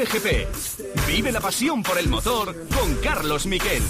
Cope GP. Vive la pasión por el motor con Carlos Miquel.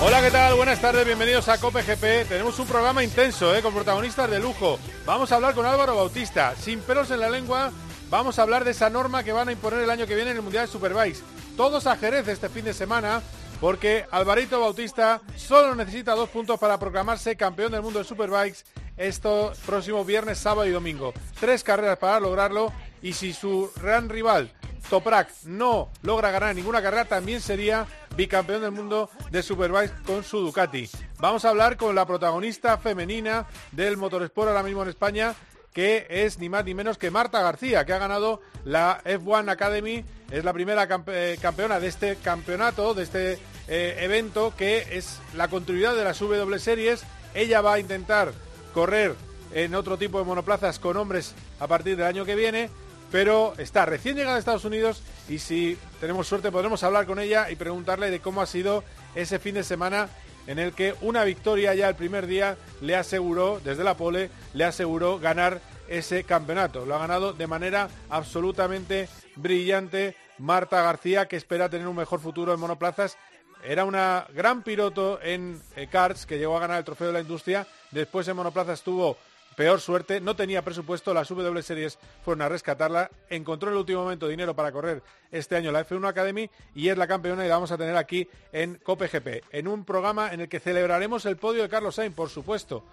Hola, ¿qué tal? Buenas tardes, bienvenidos a Cope GP. Tenemos un programa intenso, ¿eh? con protagonistas de lujo. Vamos a hablar con Álvaro Bautista. Sin pelos en la lengua, vamos a hablar de esa norma que van a imponer el año que viene en el Mundial de Superbikes. Todos a Jerez este fin de semana, porque Alvarito Bautista solo necesita dos puntos para proclamarse campeón del mundo de Superbikes estos próximos viernes, sábado y domingo. Tres carreras para lograrlo y si su gran rival Toprak no logra ganar ninguna carrera, también sería bicampeón del mundo de Superbikes con su Ducati. Vamos a hablar con la protagonista femenina del motorsport ahora mismo en España, que es ni más ni menos que Marta García, que ha ganado la F1 Academy, es la primera eh, campeona de este campeonato, de este eh, evento, que es la continuidad de las W Series. Ella va a intentar correr en otro tipo de monoplazas con hombres a partir del año que viene pero está recién llegada a Estados Unidos y si tenemos suerte podremos hablar con ella y preguntarle de cómo ha sido ese fin de semana en el que una victoria ya el primer día le aseguró, desde la pole, le aseguró ganar ese campeonato. Lo ha ganado de manera absolutamente brillante Marta García, que espera tener un mejor futuro en monoplazas. Era una gran piloto en eh, karts que llegó a ganar el trofeo de la industria. Después en monoplazas tuvo peor suerte, no tenía presupuesto, las W Series fueron a rescatarla, encontró en el último momento dinero para correr este año la F1 Academy y es la campeona y la vamos a tener aquí en Cope GP, en un programa en el que celebraremos el podio de Carlos Sainz, por supuesto.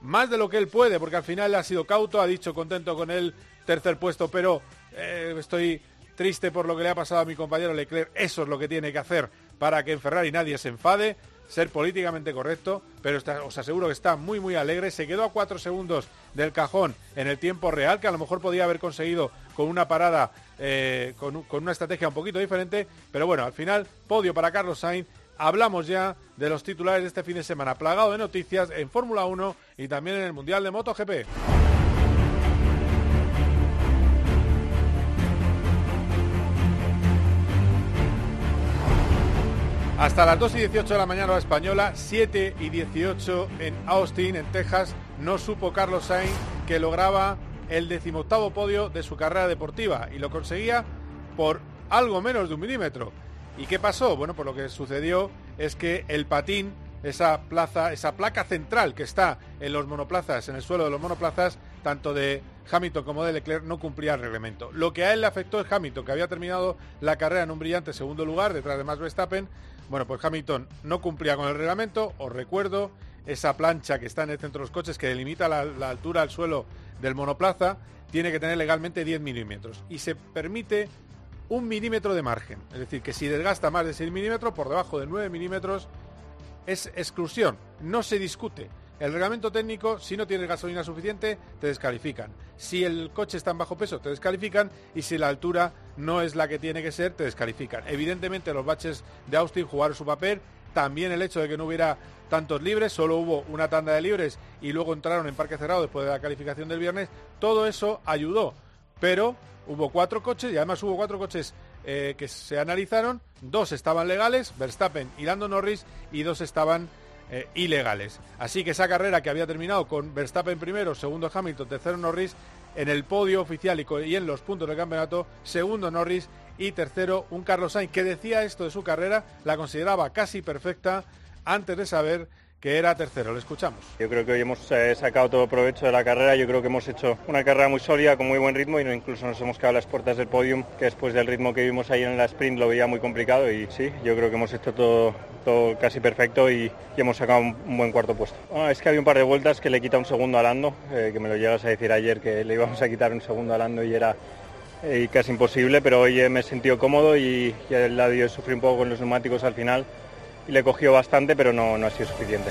Más de lo que él puede, porque al final ha sido cauto, ha dicho contento con el tercer puesto, pero eh, estoy triste por lo que le ha pasado a mi compañero Leclerc. Eso es lo que tiene que hacer para que en Ferrari nadie se enfade ser políticamente correcto, pero os aseguro que está muy muy alegre. Se quedó a cuatro segundos del cajón en el tiempo real, que a lo mejor podía haber conseguido con una parada, eh, con, con una estrategia un poquito diferente, pero bueno, al final, podio para Carlos Sainz. Hablamos ya de los titulares de este fin de semana, plagado de noticias en Fórmula 1 y también en el Mundial de MotoGP. Hasta las 2 y 18 de la mañana hora española, 7 y 18 en Austin, en Texas, no supo Carlos Sainz que lograba el decimoctavo podio de su carrera deportiva y lo conseguía por algo menos de un milímetro. ¿Y qué pasó? Bueno, pues lo que sucedió es que el patín, esa plaza, esa placa central que está en los monoplazas, en el suelo de los monoplazas, tanto de Hamilton como de Leclerc, no cumplía el reglamento. Lo que a él le afectó es Hamilton, que había terminado la carrera en un brillante segundo lugar, detrás de Max Verstappen, bueno, pues Hamilton no cumplía con el reglamento. Os recuerdo esa plancha que está en el centro de los coches que delimita la, altura al suelo del monoplaza. Tiene que tener legalmente 10 milímetros y se permite un milímetro de margen. Es decir, que si desgasta más de 6 milímetros, por debajo de 9 milímetros, es exclusión. No se discute. El reglamento técnico, si no tienes gasolina suficiente, te descalifican. Si el coche está en bajo peso, te descalifican. Y si la altura no es la que tiene que ser, te descalifican. Evidentemente, los baches de Austin jugaron su papel. También el hecho de que no hubiera tantos libres, solo hubo una tanda de libres y luego entraron en parque cerrado después de la calificación del viernes. Todo eso ayudó. Pero hubo cuatro coches y además hubo cuatro coches eh, que se analizaron. Dos estaban legales, Verstappen y Lando Norris, y dos estaban eh, ilegales. Así que esa carrera que había terminado con Verstappen primero, segundo Hamilton, tercero Norris, en el podio oficial y, en los puntos del campeonato, segundo Norris y tercero un Carlos Sainz que decía esto de su carrera, la consideraba casi perfecta antes de saber que era tercero. Le escuchamos. Yo creo que hoy hemos eh, sacado todo provecho de la carrera. Yo creo que hemos hecho una carrera muy sólida, con muy buen ritmo y incluso nos hemos quedado a las puertas del podium, que después del ritmo que vimos ahí en la sprint lo veía muy complicado. Y sí, yo creo que hemos hecho todo, todo casi perfecto y, hemos sacado un, buen cuarto puesto. Es que había un par de vueltas que le quita un segundo a Lando, eh, que me lo llegas a decir ayer que le íbamos a quitar un segundo a Lando y era eh, casi imposible, pero hoy me he sentido cómodo y, y el lado sufrí un poco con los neumáticos al final y le cogió bastante, pero no, no ha sido suficiente.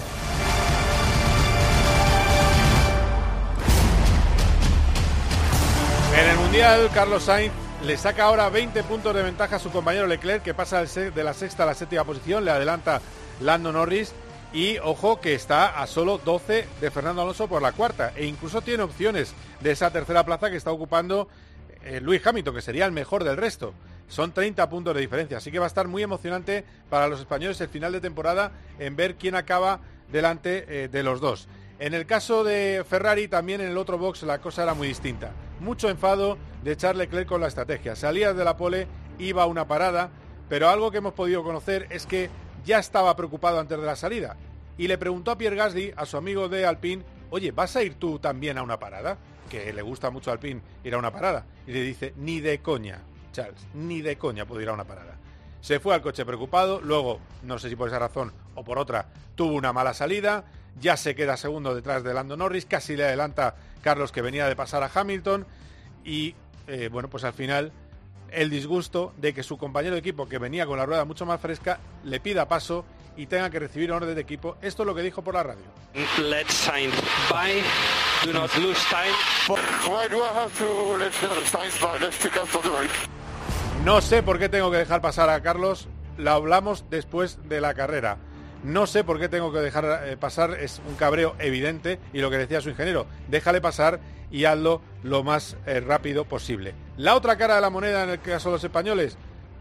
En el Mundial, Carlos Sainz le saca ahora 20 puntos de ventaja a su compañero Leclerc, que pasa de la sexta a la séptima posición, le adelanta Lando Norris. Y ojo que está a solo 12 de Fernando Alonso por la cuarta. E incluso tiene opciones de esa tercera plaza que está ocupando eh, Luis Hamilton, que sería el mejor del resto. Son 30 puntos de diferencia, así que va a estar muy emocionante para los españoles el final de temporada en ver quién acaba delante eh, de los dos. En el caso de Ferrari, también en el otro box la cosa era muy distinta. Mucho enfado de Charles Leclerc con la estrategia. Salía de la pole, iba a una parada, pero algo que hemos podido conocer es que ya estaba preocupado antes de la salida y le preguntó a Pierre Gasly, a su amigo de Alpine, oye, ¿vas a ir tú también a una parada? Que le gusta mucho a Alpine ir a una parada. Y le dice, ni de coña, Charles, ni de coña puedo ir a una parada. Se fue al coche preocupado, luego, no sé si por esa razón o por otra, tuvo una mala salida, ya se queda segundo detrás de Lando Norris, casi le adelanta Carlos que venía de pasar a Hamilton y eh, bueno, pues al final el disgusto de que su compañero de equipo, que venía con la rueda mucho más fresca, le pida paso y tenga que recibir orden de equipo. Esto es lo que dijo por la radio. No sé por qué tengo que dejar pasar a Carlos, lo hablamos después de la carrera. No sé por qué tengo que dejar eh, pasar, es un cabreo evidente y lo que decía su ingeniero, déjale pasar y hazlo lo más eh, rápido posible. La otra cara de la moneda en el caso de los españoles,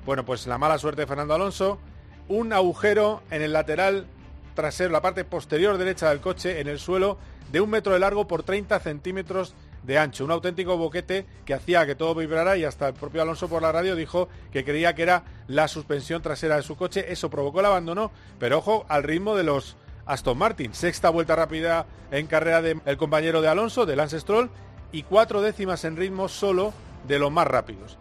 bueno, pues la mala suerte de Fernando Alonso, un agujero en el lateral trasero, la parte posterior derecha del coche, en el suelo, de un metro de largo por 30 centímetros de ancho. Un auténtico boquete que hacía que todo vibrara y hasta el propio Alonso por la radio dijo que creía que era la suspensión trasera de su coche. Eso provocó el abandono, pero ojo al ritmo de los Aston Martin. Sexta vuelta rápida en carrera del compañero de Alonso, de Lance Stroll, y cuatro décimas en ritmo solo de los más rápidos.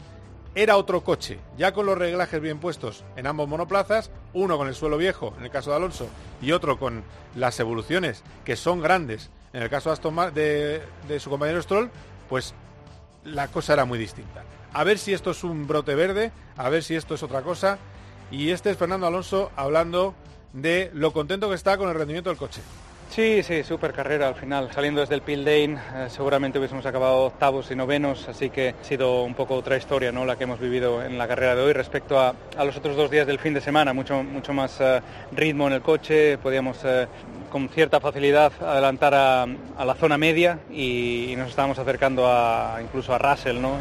Era otro coche, ya con los reglajes bien puestos en ambos monoplazas, uno con el suelo viejo, en el caso de Alonso, y otro con las evoluciones, que son grandes, en el caso de, Aston de, su compañero Stroll, pues la cosa era muy distinta. A ver si esto es un brote verde, a ver si esto es otra cosa. Y este es Fernando Alonso hablando de lo contento que está con el rendimiento del coche. Sí, sí, súper carrera al final. Saliendo desde el Pildane, eh, seguramente hubiésemos acabado octavos y novenos, así que ha sido un poco otra historia ¿no? la que hemos vivido en la carrera de hoy respecto a, los otros dos días del fin de semana. Mucho, mucho más eh, ritmo en el coche, podíamos eh, con cierta facilidad adelantar a, la zona media y, nos estábamos acercando a, incluso a Russell. ¿no?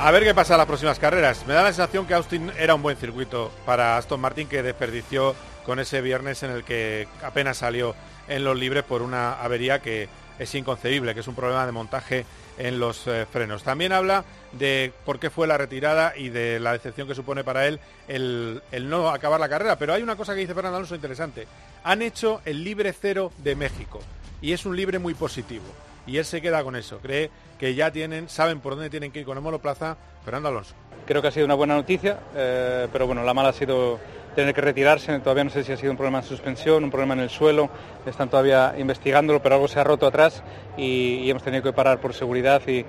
A ver qué pasa en las próximas carreras. Me da la sensación que Austin era un buen circuito para Aston Martin que desperdició con ese viernes en el que apenas salió en los libres por una avería que es inconcebible, que es un problema de montaje en los eh, frenos. También habla de por qué fue la retirada y de la decepción que supone para él el, no acabar la carrera. Pero hay una cosa que dice Fernando Alonso interesante. Han hecho el libre cero de México y es un libre muy positivo y él se queda con eso. Cree que ya tienen, saben por dónde tienen que ir con el monoplaza Fernando Alonso. Creo que ha sido una buena noticia, eh, pero bueno, la mala ha sido tener que retirarse. Todavía no sé si ha sido un problema de suspensión, un problema en el suelo. Están todavía investigándolo, pero algo se ha roto atrás y, hemos tenido que parar por seguridad. Y,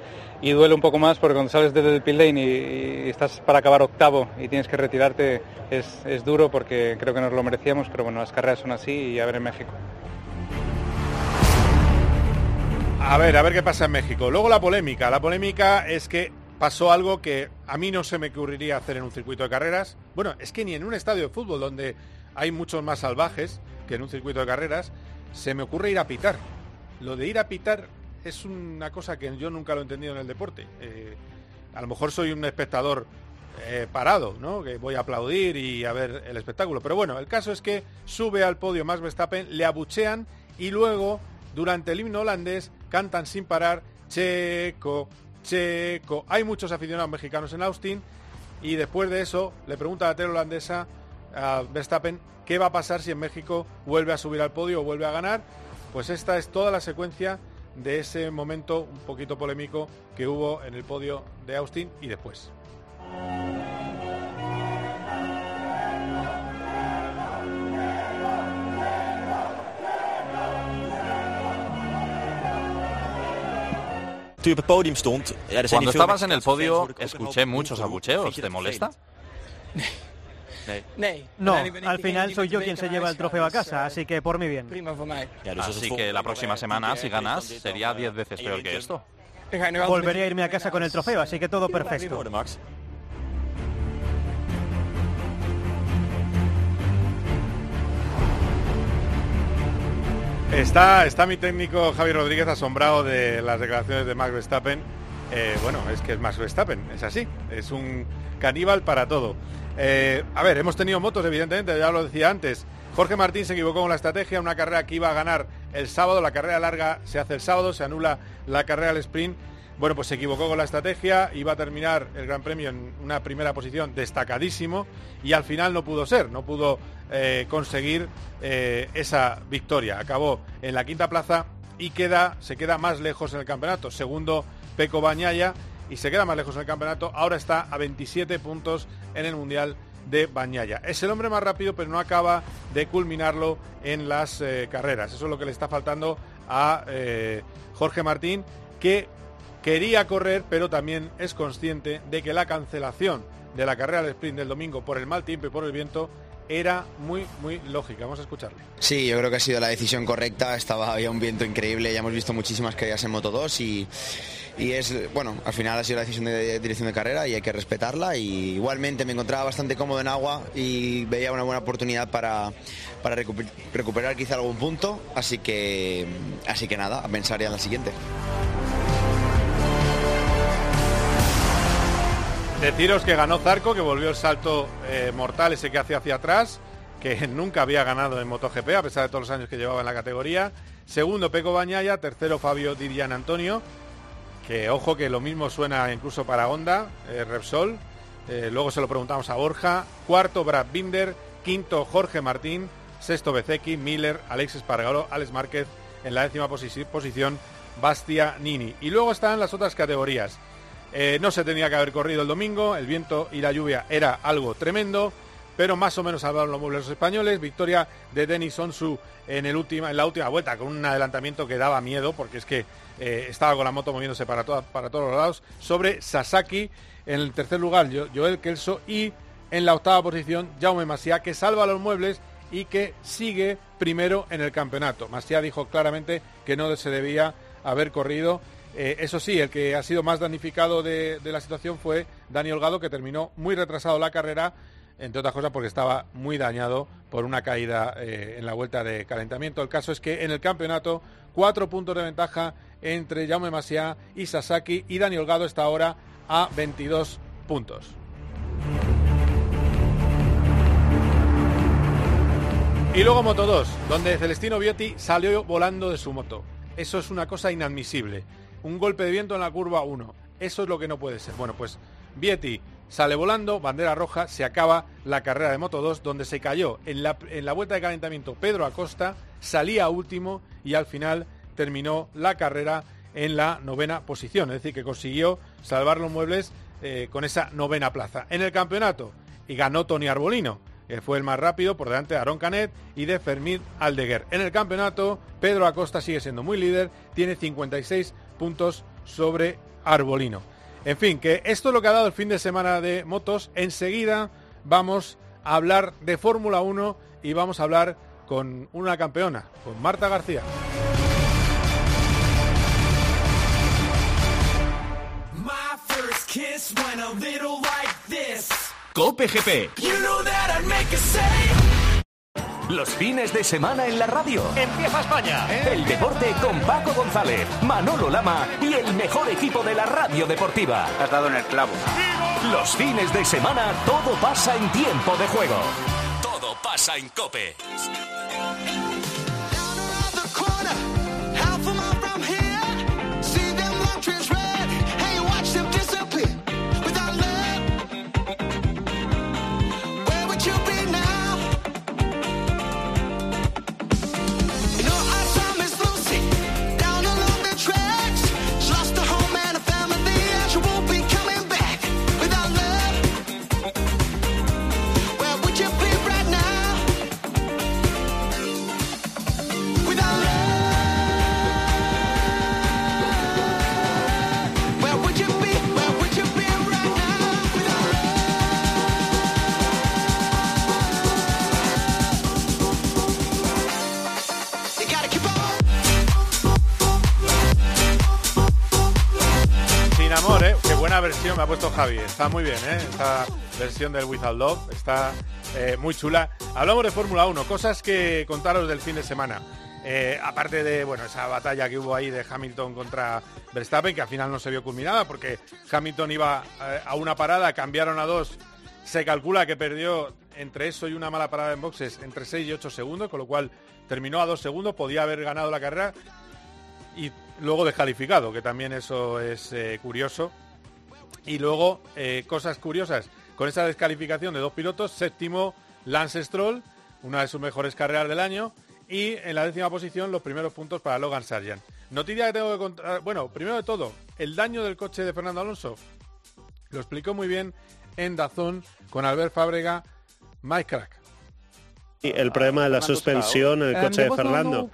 duele un poco más porque cuando sales desde el pit lane y, estás para acabar octavo y tienes que retirarte, es, es duro porque creo que nos lo merecíamos. Pero bueno, las carreras son así y a ver en México. A ver, a ver qué pasa en México. Luego la polémica. La polémica es que pasó algo que a mí no se me ocurriría hacer en un circuito de carreras. Bueno, es que ni en un estadio de fútbol donde hay muchos más salvajes que en un circuito de carreras, se me ocurre ir a pitar. Lo de ir a pitar es una cosa que yo nunca lo he entendido en el deporte. Eh, a lo mejor soy un espectador eh, parado, ¿no? Que voy a aplaudir y a ver el espectáculo. Pero bueno, el caso es que sube al podio Max Verstappen, le abuchean y luego, durante el himno holandés, cantan sin parar Checo, Checo. Hay muchos aficionados mexicanos en Austin y después de eso le pregunta la tele holandesa a Verstappen qué va a pasar si en México vuelve a subir al podio o vuelve a ganar. Pues esta es toda la secuencia de ese momento un poquito polémico que hubo en el podio de Austin y después. Cuando estabas en el podio, escuché muchos abucheos. ¿Te molesta? No, al final soy yo quien se lleva el trofeo a casa, así que por mi bien. Así que la próxima semana, si ganas, sería 10 veces peor que esto. Volveré a irme a casa con el trofeo, así que todo perfecto. Está, está mi técnico Javi Rodríguez asombrado de las declaraciones de Max Verstappen. Eh, bueno, es que es Max Verstappen, es así, es un caníbal para todo. Eh, a ver, hemos tenido motos, evidentemente, ya lo decía antes. Jorge Martín se equivocó con la estrategia, una carrera que iba a ganar el sábado, la carrera larga se hace el sábado, se anula la carrera al sprint. Bueno, pues se equivocó con la estrategia, iba a terminar el Gran Premio en una primera posición destacadísimo y al final no pudo ser, no pudo eh, conseguir eh, esa victoria. Acabó en la quinta plaza y queda, se queda más lejos en el campeonato. Segundo, Peco Bañaya y se queda más lejos en el campeonato. Ahora está a 27 puntos en el Mundial de Bañaya. Es el hombre más rápido, pero no acaba de culminarlo en las eh, carreras. Eso es lo que le está faltando a Jorge Martín, que quería correr, pero también es consciente de que la cancelación de la carrera de sprint del domingo por el mal tiempo y por el viento era muy, muy lógica. Vamos a escucharle. Sí, yo creo que ha sido la decisión correcta. Estaba, había un viento increíble, ya hemos visto muchísimas caídas en Moto 2 y, es, bueno, al final ha sido la decisión de dirección de carrera y hay que respetarla. Y igualmente me encontraba bastante cómodo en agua y veía una buena oportunidad para, para recuperar quizá algún punto. Así que, así que nada, a pensar ya en la siguiente. Deciros que ganó Zarco, que volvió el salto eh, mortal ese que hacía hacia atrás, que nunca había ganado en MotoGP, a pesar de todos los años que llevaba en la categoría. Segundo, Peco Bañaya. Tercero, Fabio Didian Antonio, que ojo que lo mismo suena incluso para Honda, eh, Repsol. Eh, luego se lo preguntamos a Borja. Cuarto, Brad Binder. Quinto, Jorge Martín. Sexto, Bezeki, Miller, Alexis Pargaro, Alex Márquez. En la décima posición, Bastia Nini. Y luego están las otras categorías. Eh, no se tenía que haber corrido el domingo, el viento y la lluvia era algo tremendo, pero más o menos salvaron los muebles españoles. Victoria de Denis Onsu en, la última vuelta con un adelantamiento que daba miedo porque es que eh, estaba con la moto moviéndose para, para todos los lados. Sobre Sasaki en el tercer lugar, Joel Kelso y en la octava posición Jaume Masia que salva los muebles y que sigue primero en el campeonato. Masia dijo claramente que no se debía haber corrido eh, eso sí, el que ha sido más damnificado de, la situación fue Dani Holgado, que terminó muy retrasado la carrera, entre otras cosas porque estaba muy dañado por una caída eh, en la vuelta de calentamiento. El caso es que en el campeonato, cuatro puntos de ventaja entre Jaume Masia y Sasaki, y Dani Holgado está ahora a 22 puntos. Y luego Moto 2, donde Celestino Viotti salió volando de su moto. Eso es una cosa inadmisible un golpe de viento en la curva 1. Eso es lo que no puede ser. Bueno, pues Vietti sale volando, bandera roja, se acaba la carrera de Moto 2, donde se cayó en la, en la vuelta de calentamiento Pedro Acosta, salía último y al final terminó la carrera en la novena posición, es decir, que consiguió salvar los muebles eh, con esa novena plaza. En el campeonato, y ganó Tony Arbolino, que fue el más rápido por delante de Aaron Canet y de Fermín Aldeguer. En el campeonato, Pedro Acosta sigue siendo muy líder, tiene 56 puntos sobre Arbolino. En fin, que esto es lo que ha dado el fin de semana de motos. Enseguida vamos a hablar de Fórmula 1 y vamos a hablar con una campeona, con Marta García. Cope GP. Los fines de semana en la radio. Empieza España. El deporte con Paco González, Manolo Lama y el mejor equipo de la radio deportiva. Has dado en el clavo. Los fines de semana todo pasa en tiempo de juego. Todo pasa en Cope. Versión me ha puesto Javi. Está muy bien, ¿eh? Esta versión del Without Love está eh, muy chula. Hablamos de Fórmula 1, cosas que contaros del fin de semana. Eh, aparte de bueno esa batalla que hubo ahí de Hamilton contra Verstappen, que al final no se vio culminada porque Hamilton iba eh, a una parada, cambiaron a dos. Se calcula que perdió entre eso y una mala parada en boxes entre 6 y 8 segundos, con lo cual terminó a 2 segundos, podía haber ganado la carrera y luego descalificado, que también eso es curioso. Y luego, cosas curiosas, con esa descalificación de dos pilotos, séptimo Lance Stroll, una de sus mejores carreras del año, y en la décima posición los primeros puntos para Logan Sargent. Noticia que tengo que contar, bueno, primero de todo, el daño del coche de Fernando Alonso. Lo explicó muy bien en Dazón con Albert Fábrega, Mike Crack. El problema de la suspensión en el coche de Fernando.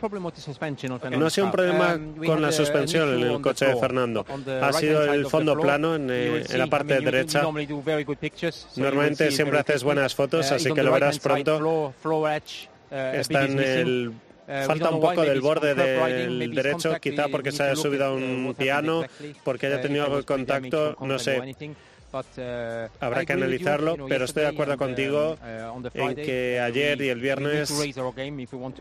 No ha sido un problema con la suspensión en el coche de Fernando. Ha sido el fondo plano en, eh, en la parte derecha. Normalmente siempre haces buenas fotos, así que lo verás pronto. Eh, está en el eh, Falta un poco del borde del derecho, quizá porque se haya subido a un piano, porque haya tenido contacto, no sé. Uh, Habrá que analizarlo, pero estoy de acuerdo contigo uh, en que ayer y el viernes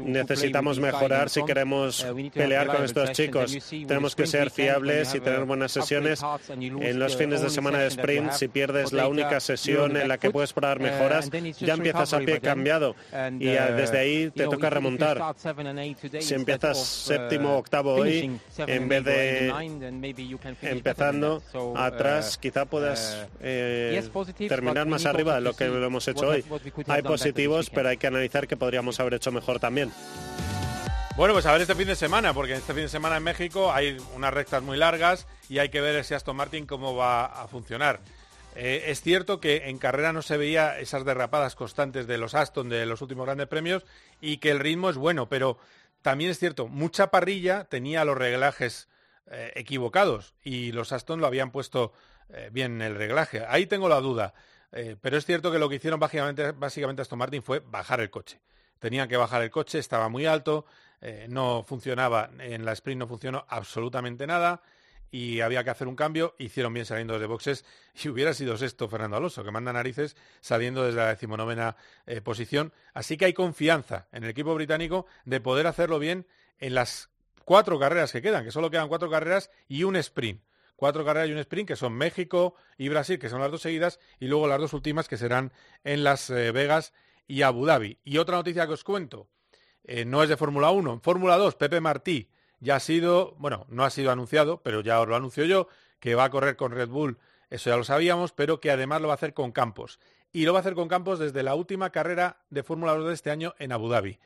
necesitamos mejorar si queremos uh, pelear con estos chicos. Tenemos que ser fiables y tener buenas sesiones. En los fines de semana de sprint, si pierdes la única sesión en la que puedes probar mejoras, ya empiezas a pie cambiado y desde ahí te toca remontar. Si empiezas séptimo o octavo hoy, en vez de empezando atrás, quizá puedas eh, terminar más arriba de lo que lo hemos hecho hoy. Hay positivos, pero hay que analizar que podríamos haber hecho mejor también. Bueno, pues a ver este fin de semana, porque este fin de semana en México hay unas rectas muy largas y hay que ver ese Aston Martin cómo va a funcionar. Eh, es cierto que en carrera no se veía esas derrapadas constantes de los Aston de los últimos grandes premios y que el ritmo es bueno, pero también es cierto, mucha parrilla tenía los reglajes eh, equivocados y los Aston lo habían puesto eh, bien el reglaje. Ahí tengo la duda. Eh, pero es cierto que lo que hicieron básicamente, básicamente Aston Martin fue bajar el coche. Tenían que bajar el coche, estaba muy alto, eh, no funcionaba, en la sprint no funcionó absolutamente nada y había que hacer un cambio. Hicieron bien saliendo desde boxes y hubiera sido sexto Fernando Alonso, que manda narices saliendo desde la decimonovena posición. Así que hay confianza en el equipo británico de poder hacerlo bien en las cuatro carreras que quedan, que solo quedan cuatro carreras y un sprint cuatro carreras y un sprint, que son México y Brasil, que son las dos seguidas, y luego las dos últimas, que serán en Las eh, Vegas y Abu Dhabi. Y otra noticia que os cuento, eh, no es de Fórmula 1, en Fórmula 2, Pepe Martí ya ha sido, bueno, no ha sido anunciado, pero ya os lo anuncio yo, que va a correr con Red Bull, eso ya lo sabíamos, pero que además lo va a hacer con Campos. Y lo va a hacer con Campos desde la última carrera de Fórmula 2 de este año en Abu Dhabi.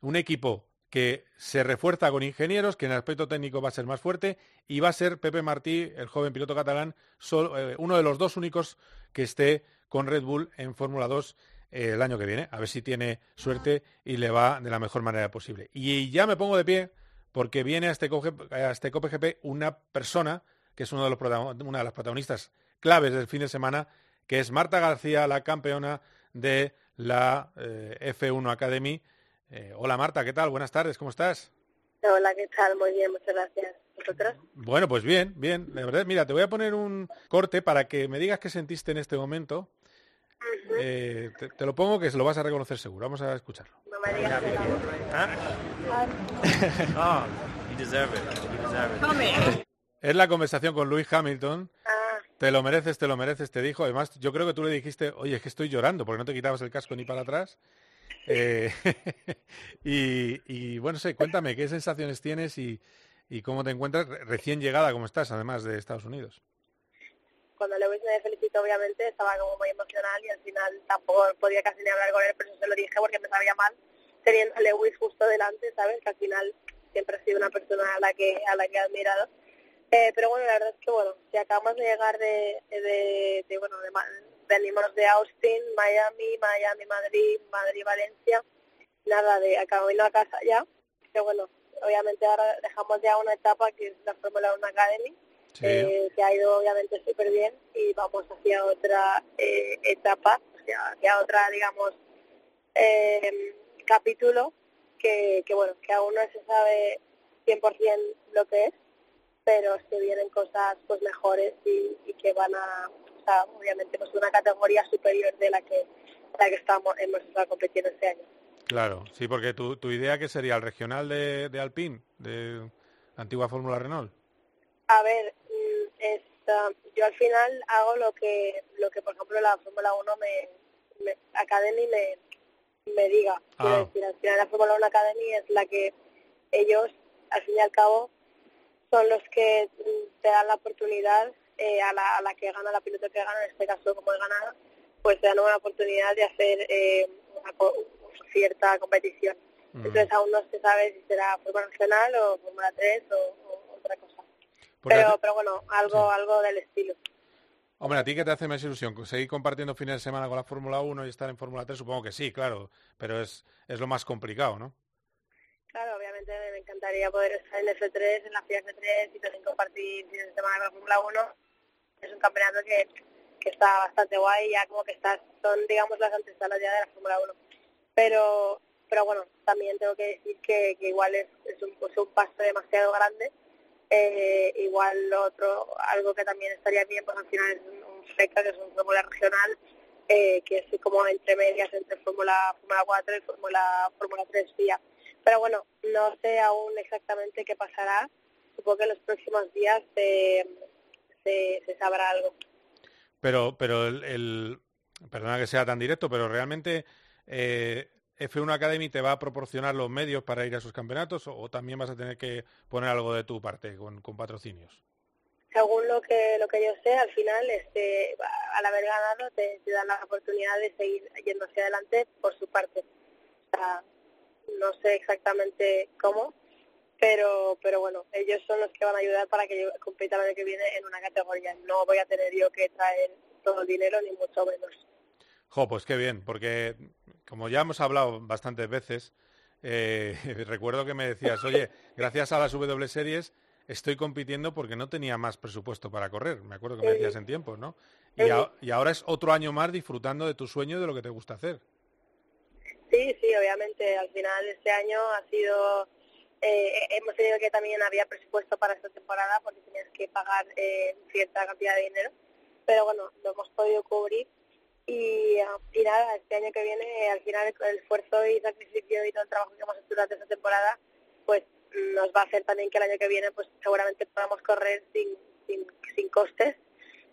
Un equipo que se refuerza con ingenieros, que en el aspecto técnico va a ser más fuerte, y va a ser Pepe Martí, el joven piloto catalán, eh, uno de los dos únicos que esté con Red Bull en Fórmula 2 eh, el año que viene. A ver si tiene suerte y le va de la mejor manera posible. Y ya me pongo de pie porque viene a este, a este COPGP una persona que es una de las protagonistas claves del fin de semana, que es Marta García, la campeona de la eh, F1 Academy eh, hola Marta, ¿qué tal? Buenas tardes, ¿cómo estás? Hola, ¿qué tal? Muy bien, muchas gracias. ¿Vosotros? Bueno, pues bien, bien. De verdad, mira, te voy a poner un corte para que me digas qué sentiste en este momento. Eh, te, lo pongo que se lo vas a reconocer seguro. Vamos a escucharlo. No me digas ah, Es la conversación con Luis Hamilton. Ah. Te lo mereces, te lo mereces, te dijo. Además, yo creo que tú le dijiste, oye, es que estoy llorando porque no te quitabas el casco ni para atrás. Eh, y, bueno, sé, cuéntame, ¿qué sensaciones tienes y, cómo te encuentras recién llegada, como estás, además de Estados Unidos? Cuando Lewis me felicitó, obviamente, estaba como muy emocional y al final tampoco podía casi ni hablar con él, pero se lo dije porque me sabía mal teniendo a Lewis justo delante, ¿sabes? Que al final siempre ha sido una persona a la que, a la que he admirado. Eh, pero bueno, la verdad es que, bueno, si acabamos de llegar de, de, de bueno, de, venimos de Austin, Miami, Miami, Madrid, Madrid, Valencia, nada de acabando a casa ya, que bueno, obviamente ahora dejamos ya una etapa que es la Fórmula 1 Academy, eh, que ha ido obviamente súper bien y vamos hacia otra eh, etapa, hacia, otra, digamos, eh, capítulo que, que, bueno, que aún no se sabe 100% lo que es, pero se vienen cosas pues mejores y, y que van a obviamente pues una categoría superior de la que, la que estamos, en nuestra competición este año. Claro, sí, porque tu, tu idea que sería el regional de, de Alpine, de antigua Fórmula Renault. A ver, mm, es, yo al final hago lo que, lo que por ejemplo la Fórmula 1 me, me Academy me, me diga. Quiero ah. decir, al final la Fórmula 1 Academy es la que ellos, al fin y al cabo, son los que mm, te dan la oportunidad eh, a, la, a la que gana la piloto que gana, en este caso como he ganado, pues te dan una oportunidad de hacer eh, una, cierta competición. Entonces aún no se sabe si será Fórmula Nacional o Fórmula 3 o, otra cosa. Pero, pero bueno, algo, algo del estilo. Hombre, ¿a ti qué te hace más ilusión? ¿Seguir compartiendo fines de semana con la Fórmula 1 y estar en Fórmula 3? Supongo que sí, claro, pero es, es lo más complicado, ¿no? Claro, obviamente me encantaría poder estar en F3, en la FIA F3 y también compartir fines de semana con la Fórmula 1. Es un campeonato que, que está bastante guay, ya como que estás, son digamos las antesalas ya de la Fórmula 1 pero pero bueno, también tengo que decir que, igual es, es, un, un paso demasiado grande. Eh, igual otro, algo que también estaría bien, pues al final es un, un que es un fórmula regional, eh, que es como entre medias entre Fórmula Fórmula 4 y Fórmula Fórmula 3 FIA. Pero bueno, no sé aún exactamente qué pasará. Supongo que en los próximos días se, se, sabrá algo. Pero, pero el, el, perdona que sea tan directo, pero realmente eh, F1 Academy te va a proporcionar los medios para ir a esos campeonatos o, también vas a tener que poner algo de tu parte con, patrocinios? Según lo que lo que yo sé, al final, este, al haber ganado, te, dan la oportunidad de seguir yendo hacia adelante por su parte. O sea, no sé exactamente cómo, pero pero bueno, ellos son los que van a ayudar para que yo compita el año que viene en una categoría. No voy a tener yo que traer todo el dinero, ni mucho menos. Jo, pues qué bien, porque como ya hemos hablado bastantes veces, eh, recuerdo que me decías, oye, gracias a las W Series estoy compitiendo porque no tenía más presupuesto para correr. Me acuerdo que me decías en tiempos, ¿no? Y, ahora es otro año más disfrutando de tu sueño y de lo que te gusta hacer. Sí, sí, obviamente. Al final este año ha sido... Eh, hemos tenido que también había presupuesto para esta temporada porque tenías que pagar eh, cierta cantidad de dinero. Pero bueno, lo hemos podido cubrir y, y, nada, este año que viene, al final el esfuerzo y sacrificio y todo el trabajo que hemos hecho durante esta temporada, pues nos va a hacer también que el año que viene pues seguramente podamos correr sin, sin, sin costes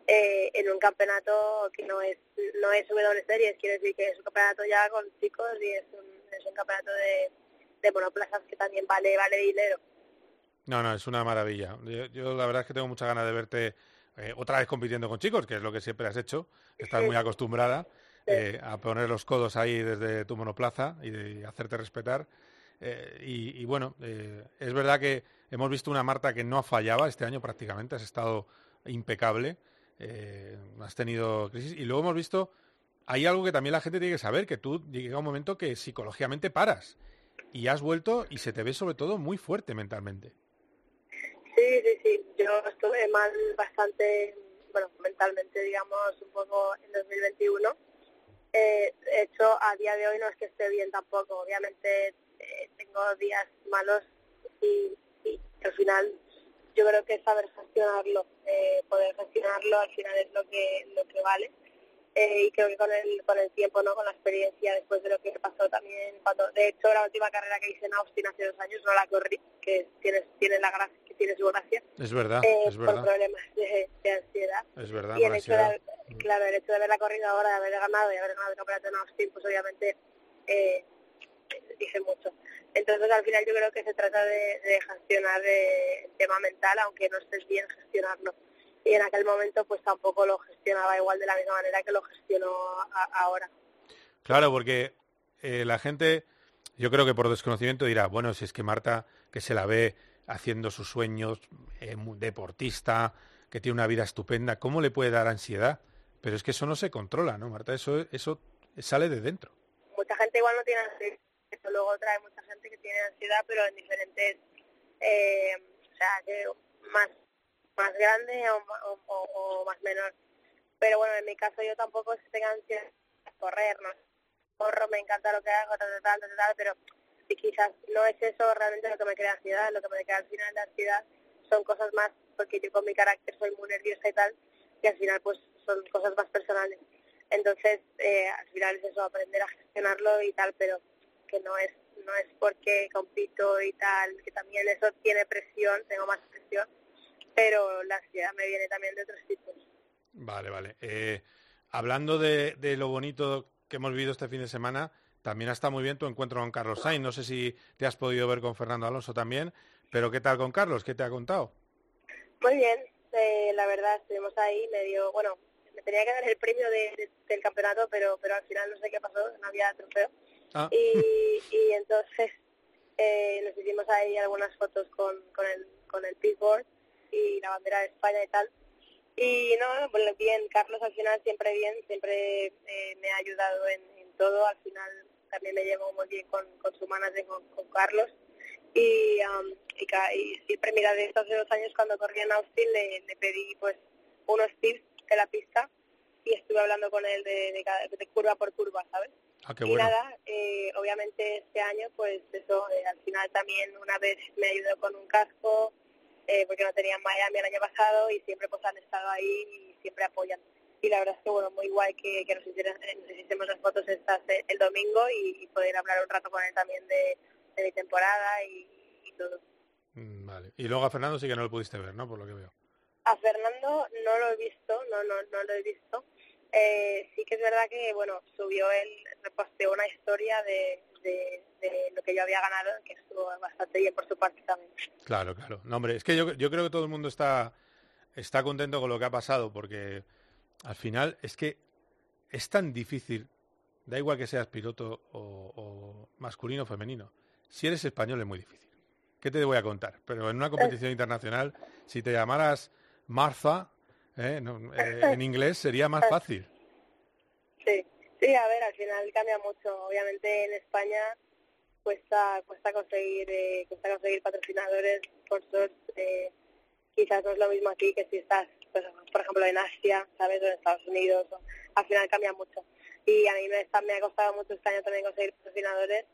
eh, en un campeonato que no es no es W Series, quiere decir que es un campeonato ya con chicos y es un, es un campeonato de, de monoplazas que también vale vale dinero. No, no, es una maravilla. yo la verdad es que tengo muchas ganas de verte eh, otra vez compitiendo con chicos, que es lo que siempre has hecho, estás muy acostumbrada eh, a poner los codos ahí desde tu monoplaza y de hacerte respetar. Eh, y, bueno, es verdad que hemos visto una Marta que no fallaba este año prácticamente, has estado impecable, has tenido crisis y luego hemos visto, hay algo que también la gente tiene que saber, que tú llega un momento que psicológicamente paras y has vuelto y se te ve sobre todo muy fuerte mentalmente. Sí, sí, sí. Yo estuve mal bastante, bueno, mentalmente, digamos, un poco en 2021. Eh, de hecho, a día de hoy no es que esté bien tampoco. Obviamente eh, tengo días malos y, al final yo creo que saber gestionarlo, eh, poder gestionarlo al final es lo que lo que vale. Eh, y creo que con el con el tiempo, no, con la experiencia después de lo que pasó también cuando, de hecho, la última carrera que hice en Austin hace dos años no la corrí, que tiene tiene la gracia tiene su gracia. Es verdad, eh, es verdad. Por problemas de, ansiedad. Es verdad, y el hecho de, claro, el hecho de haberla corrido ahora, de haber ganado y haber ganado el campeonato en Austin, pues obviamente eh, dice mucho. Entonces al final yo creo que se trata de, gestionar el tema mental, aunque no estés bien gestionarlo. Y en aquel momento pues tampoco lo gestionaba igual de la misma manera que lo gestiono ahora. Claro, porque eh, la gente, yo creo que por desconocimiento dirá, bueno, si es que Marta, que se la ve haciendo sus sueños, eh, deportista, que tiene una vida estupenda, ¿cómo le puede dar ansiedad? Pero es que eso no se controla, ¿no, Marta? Eso, eso sale de dentro. Mucha gente igual no tiene ansiedad, luego trae mucha gente que tiene ansiedad, pero en diferentes, eh, o sea, que más, más grande o, más menor. Pero bueno, en mi caso yo tampoco tenga ansiedad de correr, ¿no? Corro, me encanta lo que hago, tal, tal, tal, tal, pero y quizás no es eso realmente lo que me crea ansiedad, lo que me crea al final la ansiedad son cosas más, porque yo con mi carácter soy muy nerviosa y tal, y al final pues son cosas más personales. Entonces, eh, al final es eso, aprender a gestionarlo y tal, pero que no es no es porque compito y tal, que también eso tiene presión, tengo más presión, pero la ansiedad me viene también de otros tipos. Vale, vale. Eh, hablando de, de, lo bonito que hemos vivido este fin de semana, también está muy bien tu encuentro con Carlos Sainz. No sé si te has podido ver con Fernando Alonso también, pero ¿qué tal con Carlos? ¿Qué te ha contado? Muy bien, eh, la verdad, estuvimos ahí medio, bueno, me tenía que dar el premio del campeonato, pero pero al final no sé qué pasó, no había trofeo. Ah. Y, y entonces eh, nos hicimos ahí algunas fotos con, con el con el pitboard y la bandera de España y tal. Y no, pues bien, Carlos al final siempre bien, siempre eh, me ha ayudado en, todo. Al final también me llevo muy bien con, con su manager, con, con Carlos. Y, um, y, siempre, mira, de estos dos años cuando corría en Austin le, le pedí pues unos tips de la pista y estuve hablando con él de, de, curva por curva, ¿sabes? Ah, y nada, eh, obviamente este año, pues eso, eh, al final también una vez me ayudó con un casco, eh, porque no tenían Miami el año pasado y siempre pues han estado ahí y siempre apoyan. Y la verdad es que bueno, muy guay que, que nos, hiciéramos las fotos estas el domingo y, poder hablar un rato con él también de, mi temporada y, todo. Mm, vale. Y luego a Fernando sí que no lo pudiste ver, ¿no? Por lo que veo. A Fernando no lo he visto, no, no, no lo he visto. Eh, sí que es verdad que, bueno, subió él, reposteó una historia de, de, lo que yo había ganado, que estuvo bastante bien por su parte también. Claro, claro. No, hombre, es que yo, yo creo que todo el mundo está, está contento con lo que ha pasado, porque al final es que es tan difícil, da igual que seas piloto o, o masculino o femenino, si eres español es muy difícil. ¿Qué te voy a contar? Pero en una competición internacional, si te llamaras Martha, ¿eh? Eh, en inglés sería más fácil. Sí, sí, a ver, al final cambia mucho. Obviamente en España cuesta cuesta conseguir eh, cuesta conseguir patrocinadores, sponsors. Eh, quizás no es lo mismo aquí que si estás, pues, por ejemplo, en Asia, ¿sabes? O en Estados Unidos. al final cambia mucho. Y a mí me, ha costado mucho este año también conseguir patrocinadores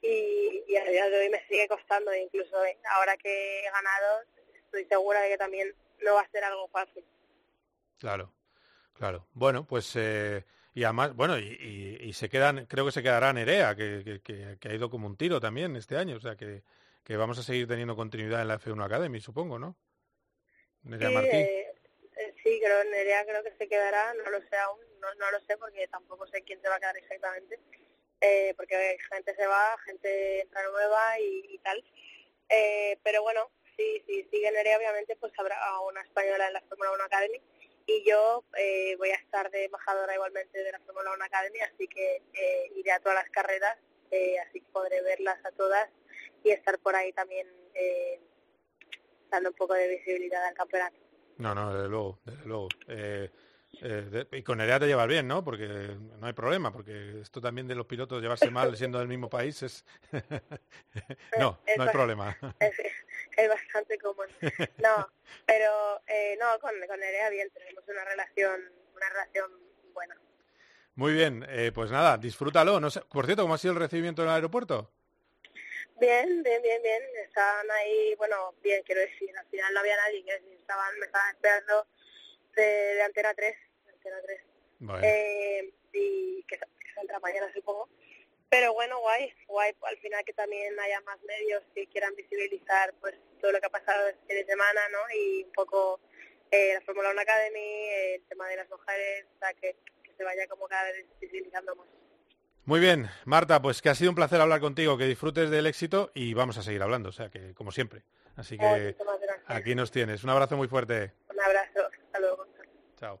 y, y a día de hoy me sigue costando. Incluso ahora que he ganado, estoy segura de que también no va a ser algo fácil. Claro, claro. Bueno, pues eh, y además, bueno, y, y, se quedan, creo que se quedará Nerea, que, que, que, ha ido como un tiro también este año, o sea que, que vamos a seguir teniendo continuidad en la F1 Academy, supongo, ¿no? Nerea sí, Martín. Eh, eh, sí, creo, Nerea creo que se quedará, no lo sé aún, no, no lo sé porque tampoco sé quién se va a quedar exactamente, eh, porque gente se va, gente entra nueva y, y tal. Eh, pero bueno, sí, sí, sigue Nerea, obviamente, pues habrá una española en la Fórmula 1 Academy y yo eh, voy a estar de embajadora igualmente de la Fórmula 1 Academy, así que eh, iré a todas las carreras, eh, así que podré verlas a todas y estar por ahí también eh, dando un poco de visibilidad al campeonato. No, no, desde luego, desde luego. Eh, eh, y con Nerea te llevas bien, ¿no? Porque no hay problema, porque esto también de los pilotos llevarse mal siendo del mismo país es... no, no hay problema es bastante común. No, pero eh, no, con, con Nerea bien, tenemos una relación, una relación buena. Muy bien, eh, pues nada, disfrútalo. No sé, por cierto, ¿cómo ha sido el recibimiento en el aeropuerto? Bien, bien, bien, bien. Estaban ahí, bueno, bien, quiero decir, al final no había nadie, que estaban, me estaban esperando de, de Antena 3, Antena 3. Eh, y que, que saldrá mañana, supongo. Pero bueno, guay, guay al final que también haya más medios que quieran visibilizar pues todo lo que ha pasado este fin de semana, ¿no? Y un poco eh, la Fórmula 1 Academy, el tema de las mujeres, o sea, que, se vaya como cada vez visibilizando más. Muy bien, Marta, pues que ha sido un placer hablar contigo, que disfrutes del éxito y vamos a seguir hablando, o sea, que como siempre. Así que aquí nos tienes. Un abrazo muy fuerte. Un abrazo, hasta luego. Chao.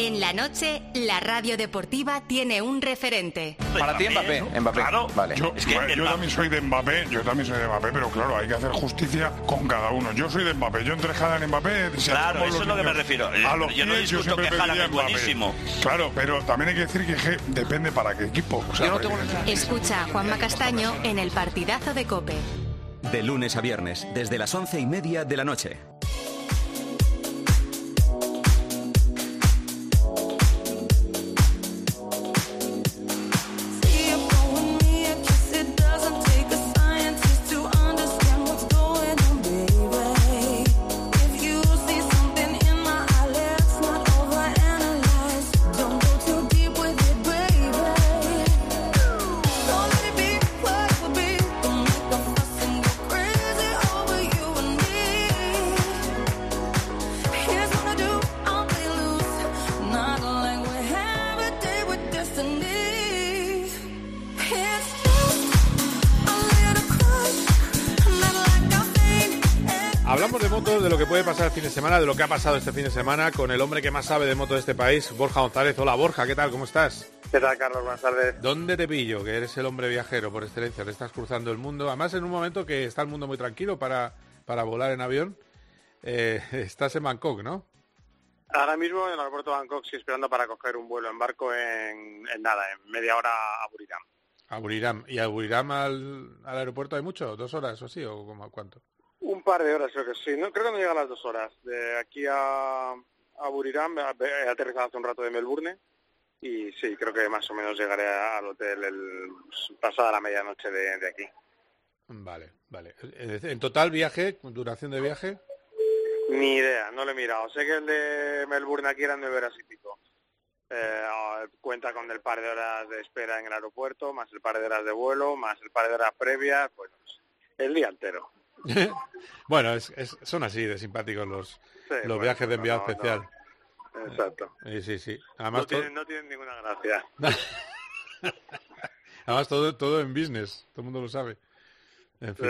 En la noche, la radio deportiva tiene un referente. Para ti Mbappé, Mbappé. Claro, vale. Yo, también soy de Mbappé, yo también soy de Mbappé, pero claro, hay que hacer justicia con cada uno. Yo soy de Mbappé, yo entre Haaland y Mbappé... Claro, eso es lo que me refiero. A los yo no discuto que Haaland es buenísimo. Claro, pero también hay que decir que depende para qué equipo. Escucha a Juanma Castaño en el partidazo de COPE. De lunes a viernes, desde las once y media de la noche. Semana, de lo que ha pasado este fin de semana con el hombre que más sabe de moto de este país, Borja González. Hola Borja, ¿qué tal? ¿Cómo estás? ¿Qué tal, Carlos? Buenas tardes. ¿Dónde te pillo? Que eres el hombre viajero por excelencia, le estás cruzando el mundo. Además, en un momento que está el mundo muy tranquilo para, para volar en avión. Eh, estás en Bangkok, ¿no? Ahora mismo en el aeropuerto de Bangkok estoy esperando para coger un vuelo en barco en, nada, en media hora a Buriram. A Buriram. ¿Y a Buriram al, al aeropuerto hay mucho? ¿Dos horas o así? ¿O cuánto? Un par de horas creo que sí. No, creo que no llega a las dos horas. De aquí a, a Buriram he aterrizado hace un rato de Melbourne y sí, creo que más o menos llegaré al hotel el, pasada la medianoche de, de aquí. Vale, vale. ¿En total viaje, duración de viaje? Ni idea, no lo he mirado. Sé que el de Melbourne aquí eran nueve horas y pico. Eh, cuenta con el par de horas de espera en el aeropuerto, más el par de horas de vuelo, más el par de horas previas, pues el día entero. bueno, es, son así de simpáticos los, los viajes de enviado especial. Exacto. Sí, sí, sí. Además, no, tienen, ninguna gracia. Además, todo, todo en business, todo el mundo lo sabe. En fin.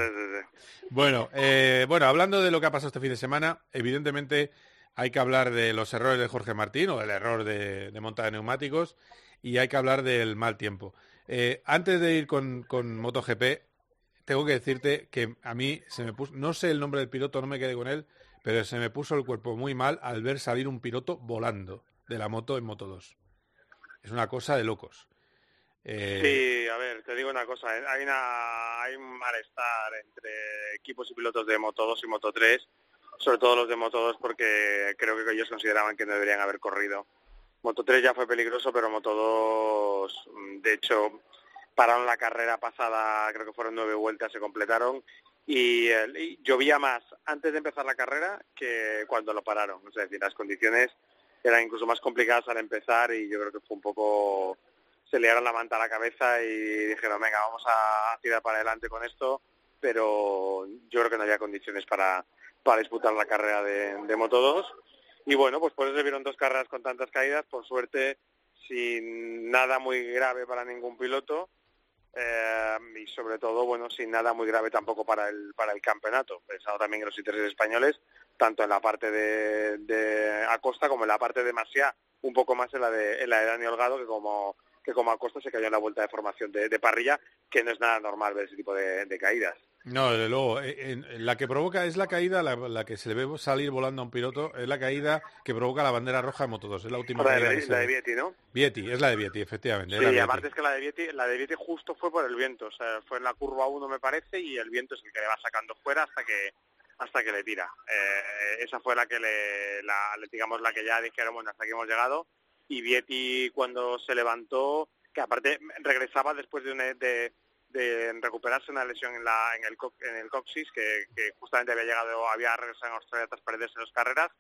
Bueno, eh, bueno, hablando de lo que ha pasado este fin de semana, evidentemente hay que hablar de los errores de Jorge Martín o del error de, de monta de neumáticos y hay que hablar del mal tiempo. Eh, antes de ir con, con MotoGP, tengo que decirte que a mí se me puso, no sé el nombre del piloto, no me quedé con él, pero se me puso el cuerpo muy mal al ver salir un piloto volando de la moto en Moto 2. Es una cosa de locos. Eh... Sí, a ver, te digo una cosa, ¿eh? hay, hay un malestar entre equipos y pilotos de Moto 2 y Moto 3, sobre todo los de Moto 2 porque creo que ellos consideraban que no deberían haber corrido. Moto 3 ya fue peligroso, pero Moto 2, de hecho, pararon la carrera pasada, creo que fueron nueve vueltas, se completaron y, llovía más antes de empezar la carrera que cuando lo pararon. Es decir, las condiciones eran incluso más complicadas al empezar y yo creo que fue un poco, se le dieron la manta a la cabeza y dijeron, venga, vamos a tirar para adelante con esto, pero yo creo que no había condiciones para, para disputar la carrera de, de Moto 2. Y bueno, pues por eso se vieron dos carreras con tantas caídas, por suerte sin nada muy grave para ningún piloto eh, y sobre todo, bueno, sin nada muy grave tampoco para el, para el campeonato. Pensado también en los intereses españoles, tanto en la parte de, Acosta como en la parte de Masia, un poco más en la de, en la de Dani Holgado, que como, que como Acosta se cayó en la vuelta de formación de parrilla, que no es nada normal ver ese tipo de caídas. No, desde luego. Eh, la que provoca es la caída, la, que se le ve salir volando a un piloto, es la caída que provoca la bandera roja de Moto2. Es la última la, caída. De, la de Vietti, ¿no? Vietti, es la de Vietti, efectivamente. Sí, aparte es que la de Vietti, la de Vietti justo fue por el viento. O sea, fue en la curva 1 me parece y el viento es el que le va sacando fuera hasta que hasta que le tira. Eh, esa fue la que le, la, digamos, la que ya dijeron, bueno, hasta aquí hemos llegado. Y Vietti cuando se levantó, que aparte regresaba después de, una, de de recuperarse una lesión en, la, en, el, en el coxis que, justamente había llegado, había regresado en Australia tras perderse las carreras.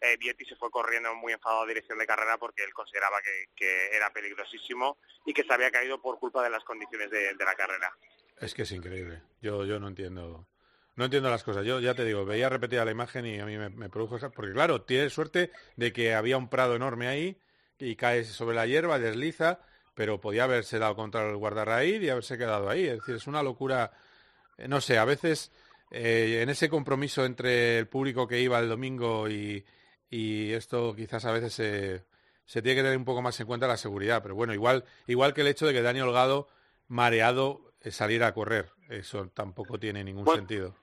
Eh, Vietti se fue corriendo muy enfadado a dirección de carrera porque él consideraba que, era peligrosísimo y que se había caído por culpa de las condiciones de, la carrera. Es que es increíble. Yo, yo no entiendo. No entiendo las cosas. Yo ya te digo, veía repetida la imagen y a mí me, produjo... Porque claro, tiene suerte de que había un prado enorme ahí y cae sobre la hierba, desliza pero podía haberse dado contra el guardarraíz y haberse quedado ahí. Es decir, es una locura, eh, no sé, a veces eh, en ese compromiso entre el público que iba el domingo y, esto quizás a veces se, se, tiene que tener un poco más en cuenta la seguridad, pero bueno, igual, igual que el hecho de que Daniel Holgado, mareado, eh, saliera a correr, eso tampoco tiene ningún sentido.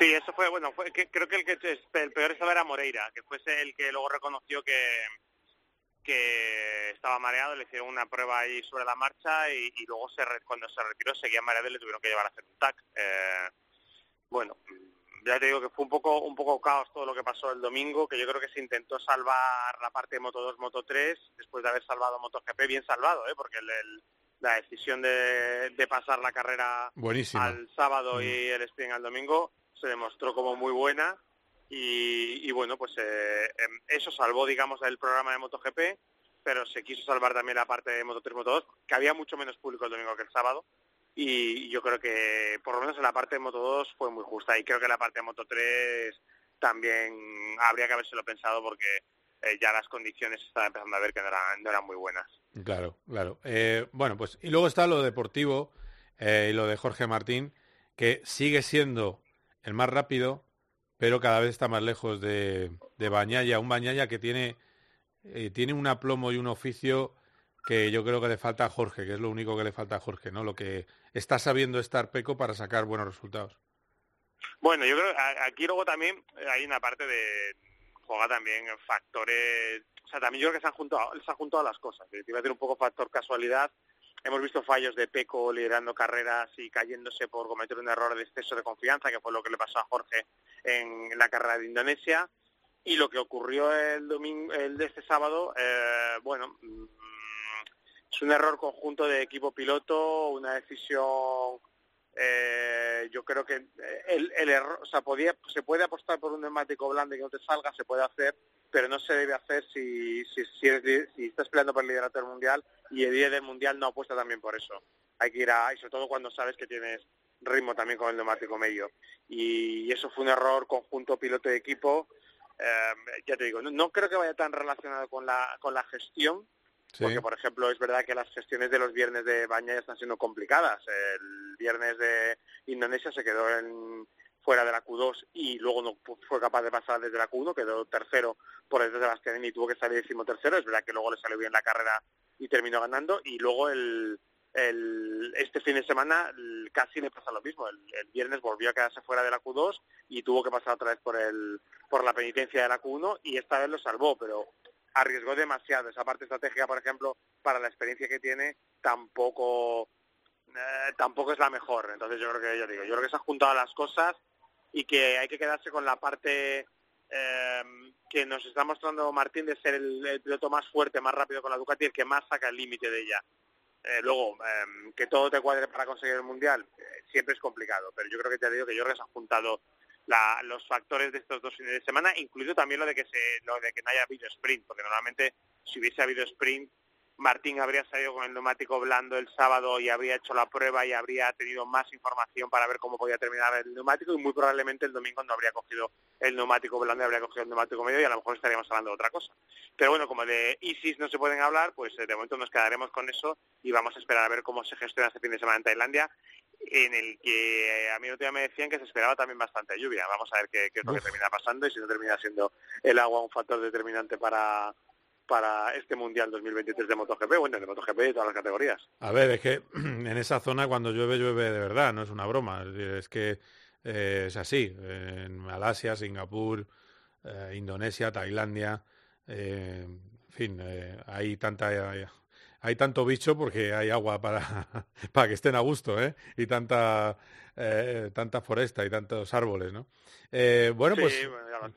Sí, eso fue, bueno, fue, que, creo que el, que el peor estaba era Moreira, que fuese el que luego reconoció que, que estaba mareado, le hicieron una prueba ahí sobre la marcha y, luego se cuando se retiró seguía mareado y le tuvieron que llevar a hacer un TAC. Eh, bueno, ya te digo que fue un poco un poco caos todo lo que pasó el domingo, que yo creo que se intentó salvar la parte de Moto 2, Moto 3, después de haber salvado MotoGP, bien salvado, ¿eh? porque la decisión de, pasar la carrera al sábado mm. y el sprint al domingo se demostró como muy buena y, bueno, pues eh, em, eso salvó, digamos, el programa de MotoGP, pero se quiso salvar también la parte de Moto3, Moto2, que había mucho menos público el domingo que el sábado, y yo creo que por lo menos en la parte de Moto 2 fue muy justa y creo que la parte de Moto 3 también habría que habérselo pensado porque eh, ya las condiciones estaban empezando a ver que no eran, no eran muy buenas. Claro, claro. Eh, bueno, pues y luego está lo deportivo y lo de Jorge Martín, que sigue siendo el más rápido, pero cada vez está más lejos de, de Bañaya, un Bañaya que tiene, eh, tiene un aplomo y un oficio que yo creo que le falta a Jorge, que es lo único que le falta a Jorge, ¿no? Lo que está sabiendo estar Peco para sacar buenos resultados. Bueno, yo creo que aquí luego también hay una parte de juega también factores, o sea, también yo creo que se han juntado, se han juntado las cosas. Te iba a decir un poco factor casualidad. Hemos visto fallos de Peco liderando carreras y cayéndose por cometer un error de exceso de confianza, que fue lo que le pasó a Jorge en la carrera de Indonesia. Y lo que ocurrió el domingo, el de este sábado, eh, bueno, mm, es un error conjunto de equipo piloto, una decisión eh, yo creo que el, el error, o sea, podía, se puede apostar por un neumático blando y que no te salga, se puede hacer, pero no se debe hacer si, si, si, estás peleando por el liderato del mundial y el día del mundial no apuesta también por eso. Hay que ir a, y sobre todo cuando sabes que tienes ritmo también con el neumático medio. Y, eso fue un error conjunto piloto y equipo. Eh, ya te digo, no, no, creo que vaya tan relacionado con la, con la gestión, porque, por ejemplo, es verdad que las gestiones de los viernes de Baña están siendo complicadas. El viernes de Indonesia se quedó en, fuera de la Q2 y luego no fue capaz de pasar desde la Q1, quedó tercero por detrás de Bastianini y tuvo que salir décimo tercero. Es verdad que luego le salió bien la carrera y terminó ganando. Y luego el, el, este fin de semana casi le pasa lo mismo. El, el, viernes volvió a quedarse fuera de la Q2 y tuvo que pasar otra vez por, el, por la penitencia de la Q1 y esta vez lo salvó, pero arriesgó demasiado. Esa parte estratégica, por ejemplo, para la experiencia que tiene, tampoco eh, tampoco es la mejor. Entonces yo creo que yo digo, yo creo que se han juntado las cosas y que hay que quedarse con la parte eh, que nos está mostrando Martín de ser el, piloto más fuerte, más rápido con la Ducati, el que más saca el límite de ella. Eh, luego, que todo te cuadre para conseguir el Mundial, siempre es complicado, pero yo creo que te digo que yo creo que se han juntado los factores de estos dos fines de semana, incluido también lo de que se, lo de que no haya habido sprint, porque normalmente si hubiese habido sprint, Martín habría salido con el neumático blando el sábado y habría hecho la prueba y habría tenido más información para ver cómo podía terminar el neumático y muy probablemente el domingo no habría cogido el neumático blando y habría cogido el neumático medio y a lo mejor estaríamos hablando de otra cosa. Pero bueno, como de ISIS no se pueden hablar, pues eh, de momento nos quedaremos con eso y vamos a esperar a ver cómo se gestiona este fin de semana en Tailandia en el que eh, a mí otro día me decían que se esperaba también bastante lluvia. Vamos a ver qué, es lo que termina pasando y si no termina siendo el agua un factor determinante para, para este Mundial 2023 de MotoGP, bueno, de MotoGP y todas las categorías. A ver, es que en esa zona cuando llueve, llueve de verdad, no es una broma. Es, que eh, es así. En Malasia, Singapur, eh, Indonesia, Tailandia, en fin, hay tanta hay tanto bicho porque hay agua para, para que estén a gusto, ¿eh? Y tanta, eh, tanta foresta y tantos árboles, ¿no? Eh, bueno, pues...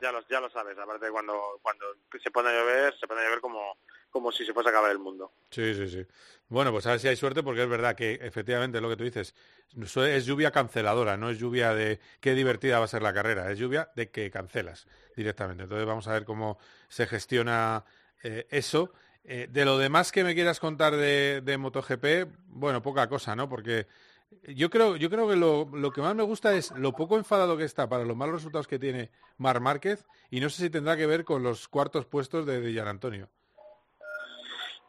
ya, lo, ya, lo, sabes, aparte cuando, cuando se pone a llover, se pone a llover como, como si se fuese a acabar el mundo. Sí, sí, sí. Bueno, pues a ver si hay suerte porque es verdad que efectivamente lo que tú dices es lluvia canceladora, no es lluvia de qué divertida va a ser la carrera, es lluvia de que cancelas directamente. Entonces vamos a ver cómo se gestiona eh, eso eh, de lo demás que me quieras contar de, de, MotoGP, bueno, poca cosa, ¿no? Porque yo creo, yo creo que lo, que más me gusta es lo poco enfadado que está para los malos resultados que tiene Mar Márquez y no sé si tendrá que ver con los cuartos puestos de Villar Antonio.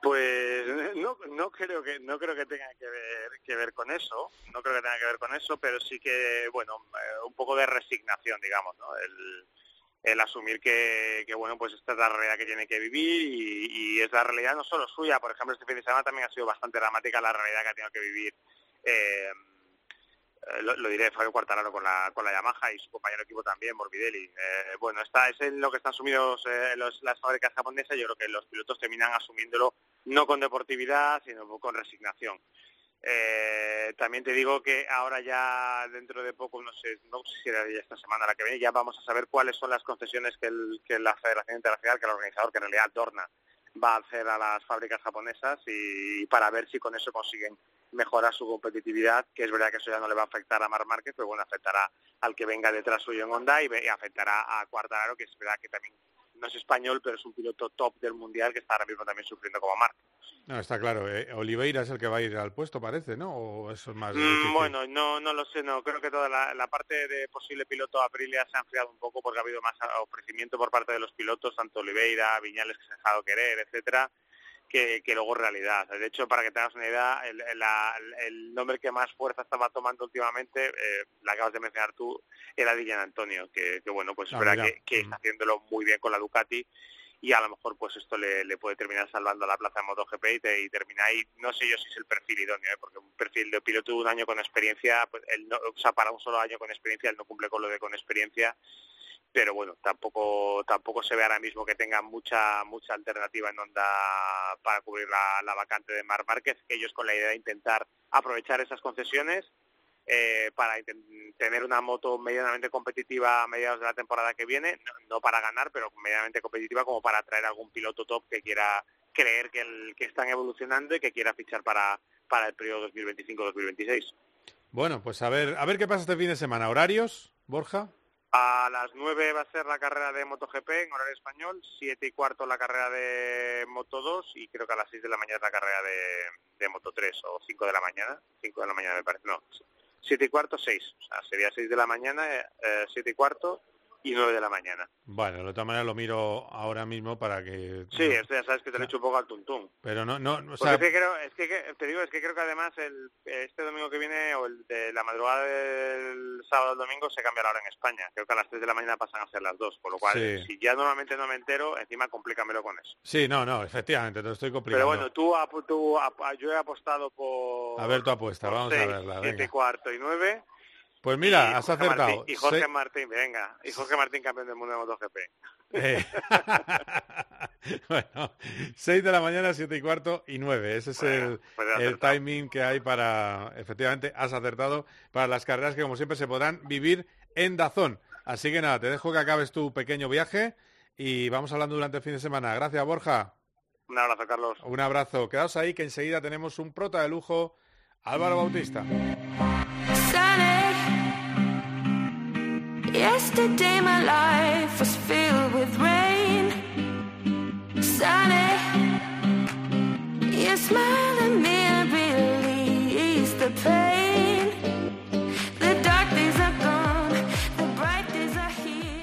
Pues no, no creo que no creo que tenga que ver que ver con eso, no creo que tenga que ver con eso, pero sí que bueno eh, un poco de resignación, digamos, ¿no? El asumir que, bueno pues esta es la realidad que tiene que vivir y, es la realidad no solo suya. Por ejemplo este fin de semana también ha sido bastante dramática la realidad que ha tenido que vivir eh, lo, diré Fabio Quartararo con la con la Yamaha y su compañero equipo también Morbidelli. Eh, bueno está es lo que están sumidos eh, las fábricas japonesas. Yo creo que los pilotos terminan asumiéndolo no con deportividad sino con resignación eh, también te digo que ahora ya dentro de poco, no sé, no sé si era esta semana la que viene, ya vamos a saber cuáles son las concesiones que, la Federación Internacional, que el organizador, que en realidad Dorna, va a hacer a las fábricas japonesas y, para ver si con eso consiguen mejorar su competitividad, que es verdad que eso ya no le va a afectar a Mar Márquez, pero bueno, afectará al que venga detrás suyo en Honda y, y afectará a Cuartararo, que es verdad que también no es español, pero es un piloto top del mundial que está ahora mismo también sufriendo como marca. No, está claro. Eh, Oliveira es el que va a ir al puesto, parece, ¿no? ¿O eso es más mm, bueno, no, no lo sé. No creo que toda la, parte de posible piloto Aprilia se ha enfriado un poco porque ha habido más ofrecimiento por parte de los pilotos, tanto Oliveira, Viñales que se ha dejado querer, etcétera. Que, luego realidad. De hecho, para que te hagas una idea, el, nombre que más fuerza estaba tomando últimamente, eh, la acabas de mencionar tú, era Dylan Antonio, que, bueno, pues es ah, verdad que, está haciéndolo muy bien con la Ducati y a lo mejor pues esto le, puede terminar salvando a la plaza de MotoGP y, y termina ahí, no sé yo si es el perfil idóneo, ¿eh? porque un perfil de piloto de un año con experiencia, pues él no, o sea, para un solo año con experiencia, él no cumple con lo de con experiencia pero bueno, tampoco tampoco se ve ahora mismo que tengan mucha mucha alternativa en onda para cubrir la, vacante de Mar Márquez, ellos con la idea de intentar aprovechar esas concesiones eh, para tener una moto medianamente competitiva a mediados de la temporada que viene, no, para ganar, pero medianamente competitiva como para traer algún piloto top que quiera creer que, el, que están evolucionando y que quiera fichar para, para el periodo 2025-2026. Bueno, pues a ver, a ver qué pasa este fin de semana. ¿Horarios, Borja? A las 9 va a ser la carrera de MotoGP en horario español, 7 y cuarto la carrera de Moto 2 y creo que a las 6 de la mañana la carrera de, de Moto 3 o 5 de la mañana, 5 de la mañana me parece, no, 7 y cuarto, 6, o sea, sería 6 de la mañana, 7 eh, y cuarto y 9 de la mañana. Bueno, de otra manera lo miro ahora mismo para que... Sí, esto ya sabes que te lo he hecho un poco al tuntún. Pero no, no, o sea... es, que creo, es que, te digo, es que creo que además el, este domingo que viene o el de la madrugada del sábado al domingo se cambia la hora en España. Creo que a las 3 de la mañana pasan a ser las 2, por lo cual si ya normalmente no me entero, encima complícamelo con eso. Sí, no, no, efectivamente, te lo estoy complicando. Pero bueno, tú, tú yo he apostado por... A ver tu apuesta, vamos a verla. 7 cuarto y 9 pues mira, has acertado. y Jorge Martín, venga. Y Jorge Martín, campeón del mundo de MotoGP. Eh. bueno, 6 de la mañana, 7 y cuarto y 9. Ese es el, pues timing que hay para, efectivamente, has acertado, para las carreras que como siempre se podrán vivir en Dazón. Así que nada, te dejo que acabes tu pequeño viaje y vamos hablando durante el fin de semana. Gracias, Borja. Un abrazo, Carlos. Un abrazo. Quedaos ahí que enseguida tenemos un prota de lujo, Álvaro Bautista. Yesterday my life was filled with rain.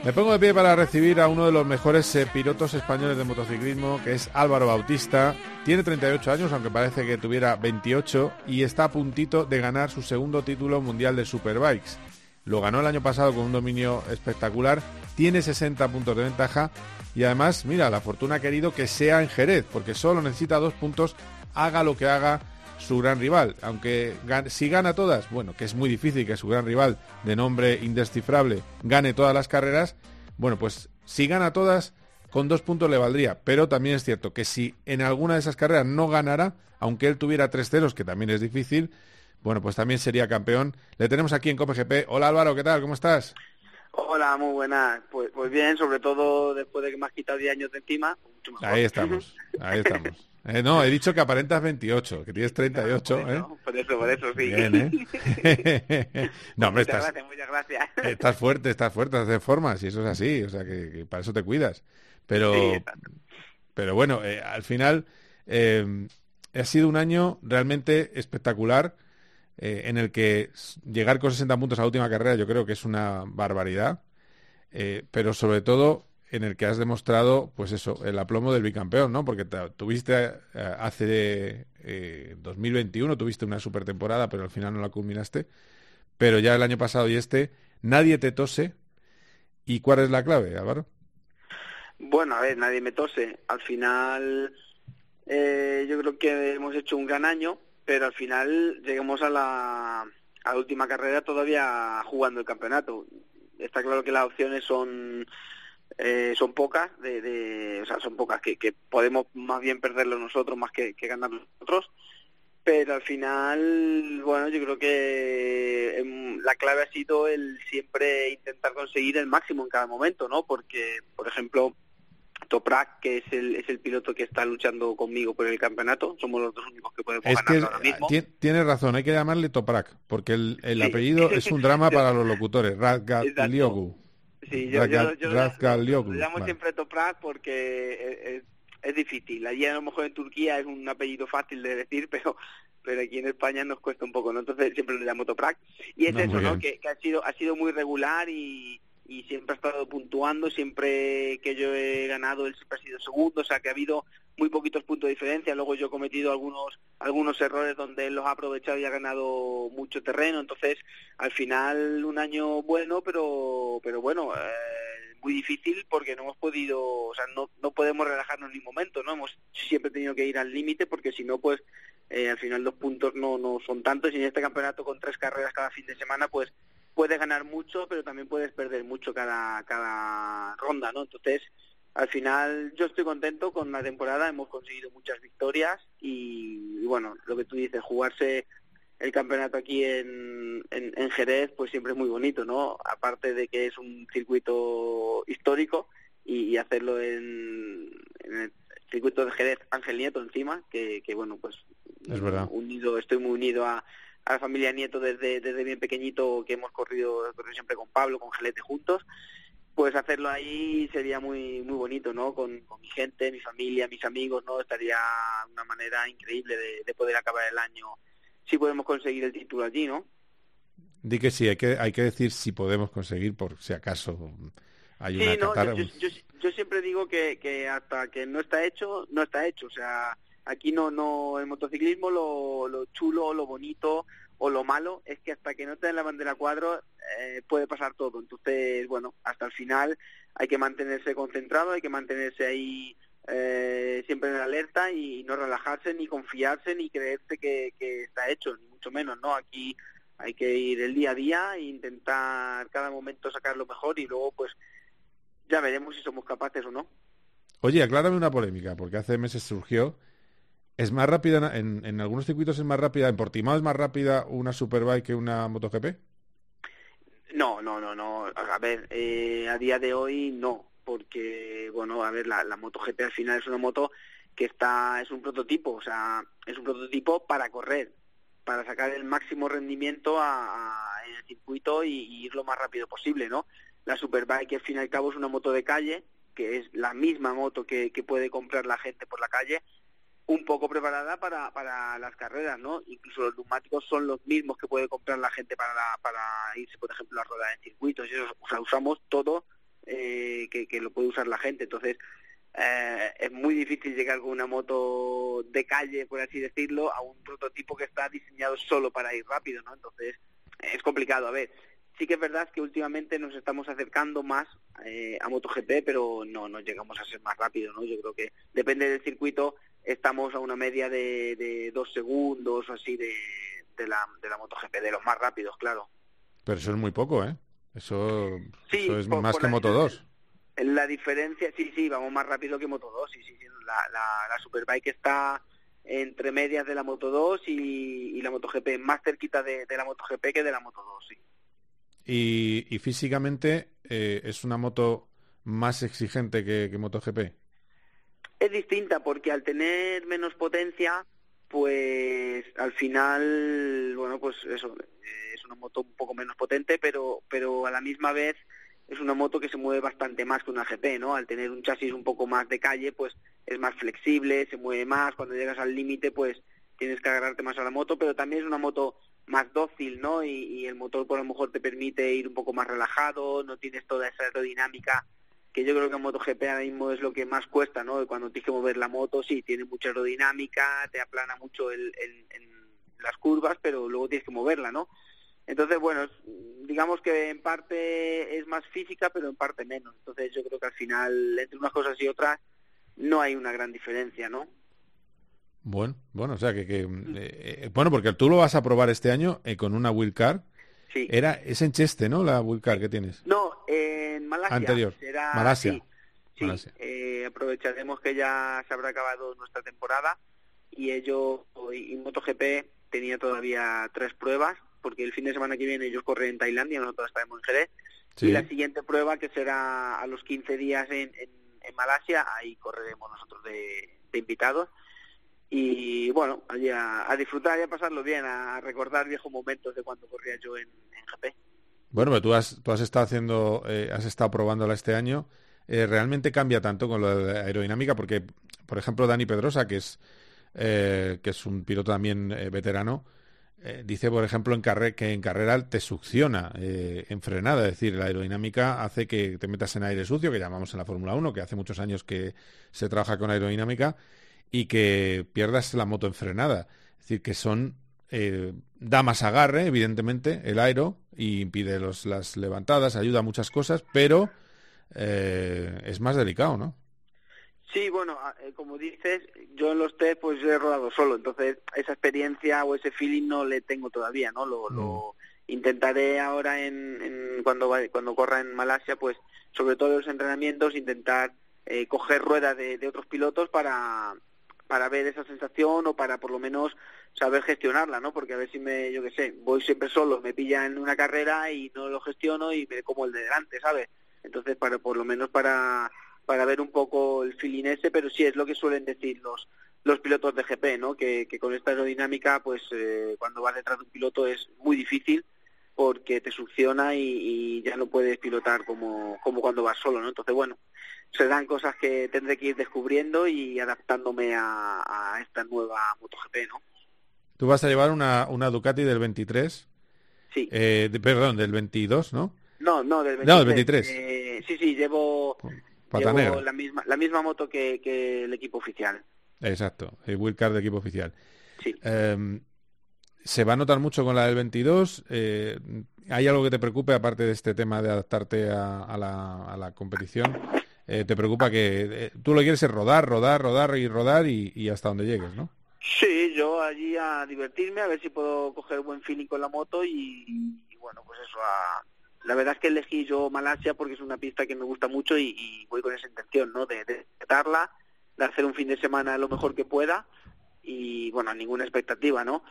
Me pongo de pie para recibir a uno de los mejores eh, pilotos españoles de motociclismo, que es Álvaro Bautista. Tiene 38 años, aunque parece que tuviera 28, y está a puntito de ganar su segundo título mundial de Superbikes. Lo ganó el año pasado con un dominio espectacular. Tiene 60 puntos de ventaja. Y además, mira, la fortuna ha querido que sea en Jerez, porque solo necesita dos puntos, haga lo que haga su gran rival. Aunque si gana todas, bueno, que es muy difícil que su gran rival, de nombre indescifrable, gane todas las carreras, bueno, pues si gana todas, con dos puntos le valdría. Pero también es cierto que si en alguna de esas carreras no ganara, aunque él tuviera tres ceros, que también es difícil, bueno, pues también sería campeón. Le tenemos aquí en COPGP. Hola Álvaro, ¿qué tal? ¿Cómo estás? Hola, muy buenas. Pues, pues bien, sobre todo después de que me has quitado 10 años de encima. Ahí estamos, ahí estamos. Eh, no, he dicho que aparentas 28, que tienes 38. Por eso, ¿eh? por eso, por eso, sí. Bien, ¿eh? no, hombre, muchas estás, gracias, muchas gracias. Estás fuerte, estás fuerte, estás de formas y eso es así, o sea, que, para eso te cuidas. Pero, pero bueno, eh, al final ha sido un año realmente espectacular eh, en el que llegar con 60 puntos a la última carrera yo creo que es una barbaridad, eh, pero sobre todo en el que has demostrado, pues eso, el aplomo del bicampeón, ¿no? Porque tuviste eh, hace 2021, tuviste una super temporada, pero al final no la culminaste, pero ya el año pasado y este, nadie te tose. ¿Y cuál es la clave, Álvaro? Bueno, a ver, nadie me tose. Al final, yo creo que hemos hecho un gran año pero al final llegamos a la, última carrera todavía jugando el campeonato. Está claro que las opciones son eh, son pocas, de, de, o sea, son pocas que, que podemos más bien perderlo nosotros más que, que ganar nosotros. Pero al final, bueno, yo creo que em, la clave ha sido el siempre intentar conseguir el máximo en cada momento, ¿no? Porque, por ejemplo, Toprak, que es el, es el piloto que está luchando conmigo por el campeonato. Somos los dos únicos que podemos ganar ahora mismo. Tienes razón, hay que llamarle Toprak, porque el, el apellido es un drama para los locutores. Razgaliogu. Sí, yo, lo llamo siempre Toprak porque es, es, difícil. Allí a lo mejor en Turquía es un apellido fácil de decir, pero pero aquí en España nos cuesta un poco, ¿no? Entonces siempre lo llamo Toprak. Y es eso, ¿no? Que, que, ha sido ha sido muy regular y, y siempre ha estado puntuando, siempre que yo he ganado él siempre ha sido segundo, o sea que ha habido muy poquitos puntos de diferencia. Luego yo he cometido algunos algunos errores donde él los ha aprovechado y ha ganado mucho terreno. Entonces, al final, un año bueno, pero pero bueno, eh, muy difícil porque no hemos podido, o sea, no, no podemos relajarnos ni un momento, ¿no? Hemos siempre tenido que ir al límite porque si no, pues eh, al final los puntos no, no son tantos y en este campeonato con tres carreras cada fin de semana, pues puedes ganar mucho, pero también puedes perder mucho cada, cada ronda, ¿no? Entonces, al final yo estoy contento con la temporada, hemos conseguido muchas victorias y, bueno, lo que tú dices, jugarse el campeonato aquí en, en, Jerez, pues siempre es muy bonito, ¿no? Aparte de que es un circuito histórico y, hacerlo en, el circuito de Jerez Ángel Nieto encima, que, que bueno, pues es verdad. unido, estoy muy unido a, a la familia Nieto desde, desde bien pequeñito, que hemos corrido, corrido siempre con Pablo, con Gelete juntos pues hacerlo ahí sería muy muy bonito, ¿no? Con, mi gente, mi familia, mis amigos, ¿no? Estaría una manera increíble de, poder acabar el año si podemos conseguir el título allí, ¿no? Di que sí, hay que, hay que decir si podemos conseguir, por si acaso hay una no, yo, siempre digo que, que hasta que no está hecho, no está hecho. O sea, aquí no, no, el motociclismo, lo, lo chulo, lo bonito, o lo malo es que hasta que no te den la bandera cuadro eh, puede pasar todo. Entonces, bueno, hasta el final hay que mantenerse concentrado, hay que mantenerse ahí eh, siempre en alerta y no relajarse, ni confiarse, ni creerse que, está hecho, ni mucho menos, ¿no? Aquí hay que ir el día a día e intentar cada momento sacar lo mejor y luego, pues, ya veremos si somos capaces o no. Oye, aclárame una polémica, porque hace meses surgió ¿Es más rápida, en, en, algunos circuitos es más rápida, en Portimao es más rápida una Superbike que una MotoGP? No, no, no, no. A ver, eh, a día de hoy no, porque, bueno, a ver, la, la MotoGP al final es una moto que está, es un prototipo, o sea, es un prototipo para correr, para sacar el máximo rendimiento a, en el circuito y, ir lo más rápido posible, ¿no? La Superbike, al fin y al cabo, es una moto de calle, que es la misma moto que, que puede comprar la gente por la calle, un poco preparada para, para las carreras, ¿no? Incluso los neumáticos son los mismos que puede comprar la gente para, para irse, por ejemplo, a rodar en circuitos. Y eso, o sea, usamos todo eh, que, que, lo puede usar la gente. Entonces, eh, es muy difícil llegar con una moto de calle, por así decirlo, a un prototipo que está diseñado solo para ir rápido, ¿no? Entonces, es complicado. A ver, sí que es verdad que últimamente nos estamos acercando más eh, a MotoGP, pero no, no llegamos a ser más rápido, ¿no? Yo creo que depende del circuito, estamos a una media de, de dos segundos o así de, de, la, de la MotoGP, de los más rápidos, claro. Pero eso es muy poco, ¿eh? Eso, eso es más que Moto 2. La diferencia, sí, sí, vamos más rápido que Moto 2, sí, sí, La, la, la Superbike está entre medias de la Moto 2 y, y la MotoGP, más cerquita de, de la MotoGP que de la Moto 2, sí. Y, y físicamente eh, es una moto más exigente que, que MotoGP es distinta porque al tener menos potencia, pues al final, bueno, pues eso, eh, es una moto un poco menos potente, pero, pero a la misma vez es una moto que se mueve bastante más que una GP, ¿no? Al tener un chasis un poco más de calle, pues es más flexible, se mueve más, cuando llegas al límite, pues tienes que agarrarte más a la moto, pero también es una moto más dócil, ¿no? Y, y el motor por lo mejor te permite ir un poco más relajado, no tienes toda esa aerodinámica que yo creo que en MotoGP ahora mismo es lo que más cuesta, ¿no? Cuando tienes que mover la moto, sí, tiene mucha aerodinámica, te aplana mucho el, en las curvas, pero luego tienes que moverla, ¿no? Entonces, bueno, digamos que en parte es más física, pero en parte menos. Entonces yo creo que al final, entre unas cosas y otras, no hay una gran diferencia, ¿no? Bueno, bueno, o sea que, que eh, eh, bueno, porque tú lo vas a probar este año eh, con una wheelcar. Sí. Era, es en Cheste, ¿no? La wheelcar que tienes. No, en Malasia. Anterior. Malasia. Sí, Eh, aprovecharemos que ya se habrá acabado nuestra temporada y ellos, y MotoGP tenía todavía tres pruebas, porque el fin de semana que viene ellos corren en Tailandia, nosotros estaremos en Jerez, y la siguiente prueba, que será a los 15 días en, en, Malasia, ahí correremos nosotros de, invitados. Y bueno, allí a, disfrutar y a pasarlo bien, a recordar viejos momentos de cuando corría yo en, en GP. Bueno, pero tú has, tú has estado haciendo, eh, has estado probándola este año. Eh, ¿Realmente cambia tanto con lo la aerodinámica? Porque, por ejemplo, Dani Pedrosa, que es, eh, que es un piloto también veterano, dice, por ejemplo, en que en carrera te succiona en frenada. Es decir, la aerodinámica hace que te metas en aire sucio, que llamamos en la Fórmula 1, que hace muchos años que se trabaja con aerodinámica, y que pierdas la moto enfrenada. Es decir, que son eh, da más agarre, evidentemente, el aero y impide los, las levantadas, ayuda a muchas cosas, pero eh, es más delicado, ¿no? Sí, bueno, eh, como dices, yo en los test pues he rodado solo, entonces esa experiencia o ese feeling no le tengo todavía, ¿no? Lo, lo mm. intentaré ahora en, en cuando cuando corra en Malasia, pues sobre todo en los entrenamientos intentar eh, coger ruedas de, de otros pilotos para para ver esa sensación o para por lo menos saber gestionarla, ¿no? Porque a ver si me, yo qué sé, voy siempre solo, me pilla en una carrera y no lo gestiono y me como el de delante, ¿sabes? Entonces, para por lo menos para para ver un poco el feeling ese, pero sí es lo que suelen decir los los pilotos de GP, ¿no? Que, que con esta aerodinámica, pues eh, cuando vas detrás de un piloto es muy difícil porque te succiona y, y, ya no puedes pilotar como, como cuando vas solo, ¿no? Entonces, bueno, serán cosas que tendré que ir descubriendo y adaptándome a, a esta nueva MotoGP, ¿no? Tú vas a llevar una, una Ducati del 23. Sí. Eh, perdón, del 22, ¿no? No, no, del 23. No, del 23. Eh, sí, sí, llevo, llevo la misma la misma moto que, que el equipo oficial. Exacto, el wildcard de equipo oficial. Sí. Eh, se va a notar mucho con la del 22. Eh, ¿Hay algo que te preocupe aparte de este tema de adaptarte a, a, la, a la competición? Eh, ¿Te preocupa que eh, tú lo quieres es rodar, rodar, rodar y rodar y, hasta donde llegues, no? Sí, yo allí a divertirme, a ver si puedo coger buen feeling con la moto y, bueno, pues eso, a, la verdad es que elegí yo Malasia porque es una pista que me gusta mucho y, voy con esa intención, ¿no? De, de darla, de hacer un fin de semana lo mejor que pueda y bueno, ninguna expectativa, ¿no?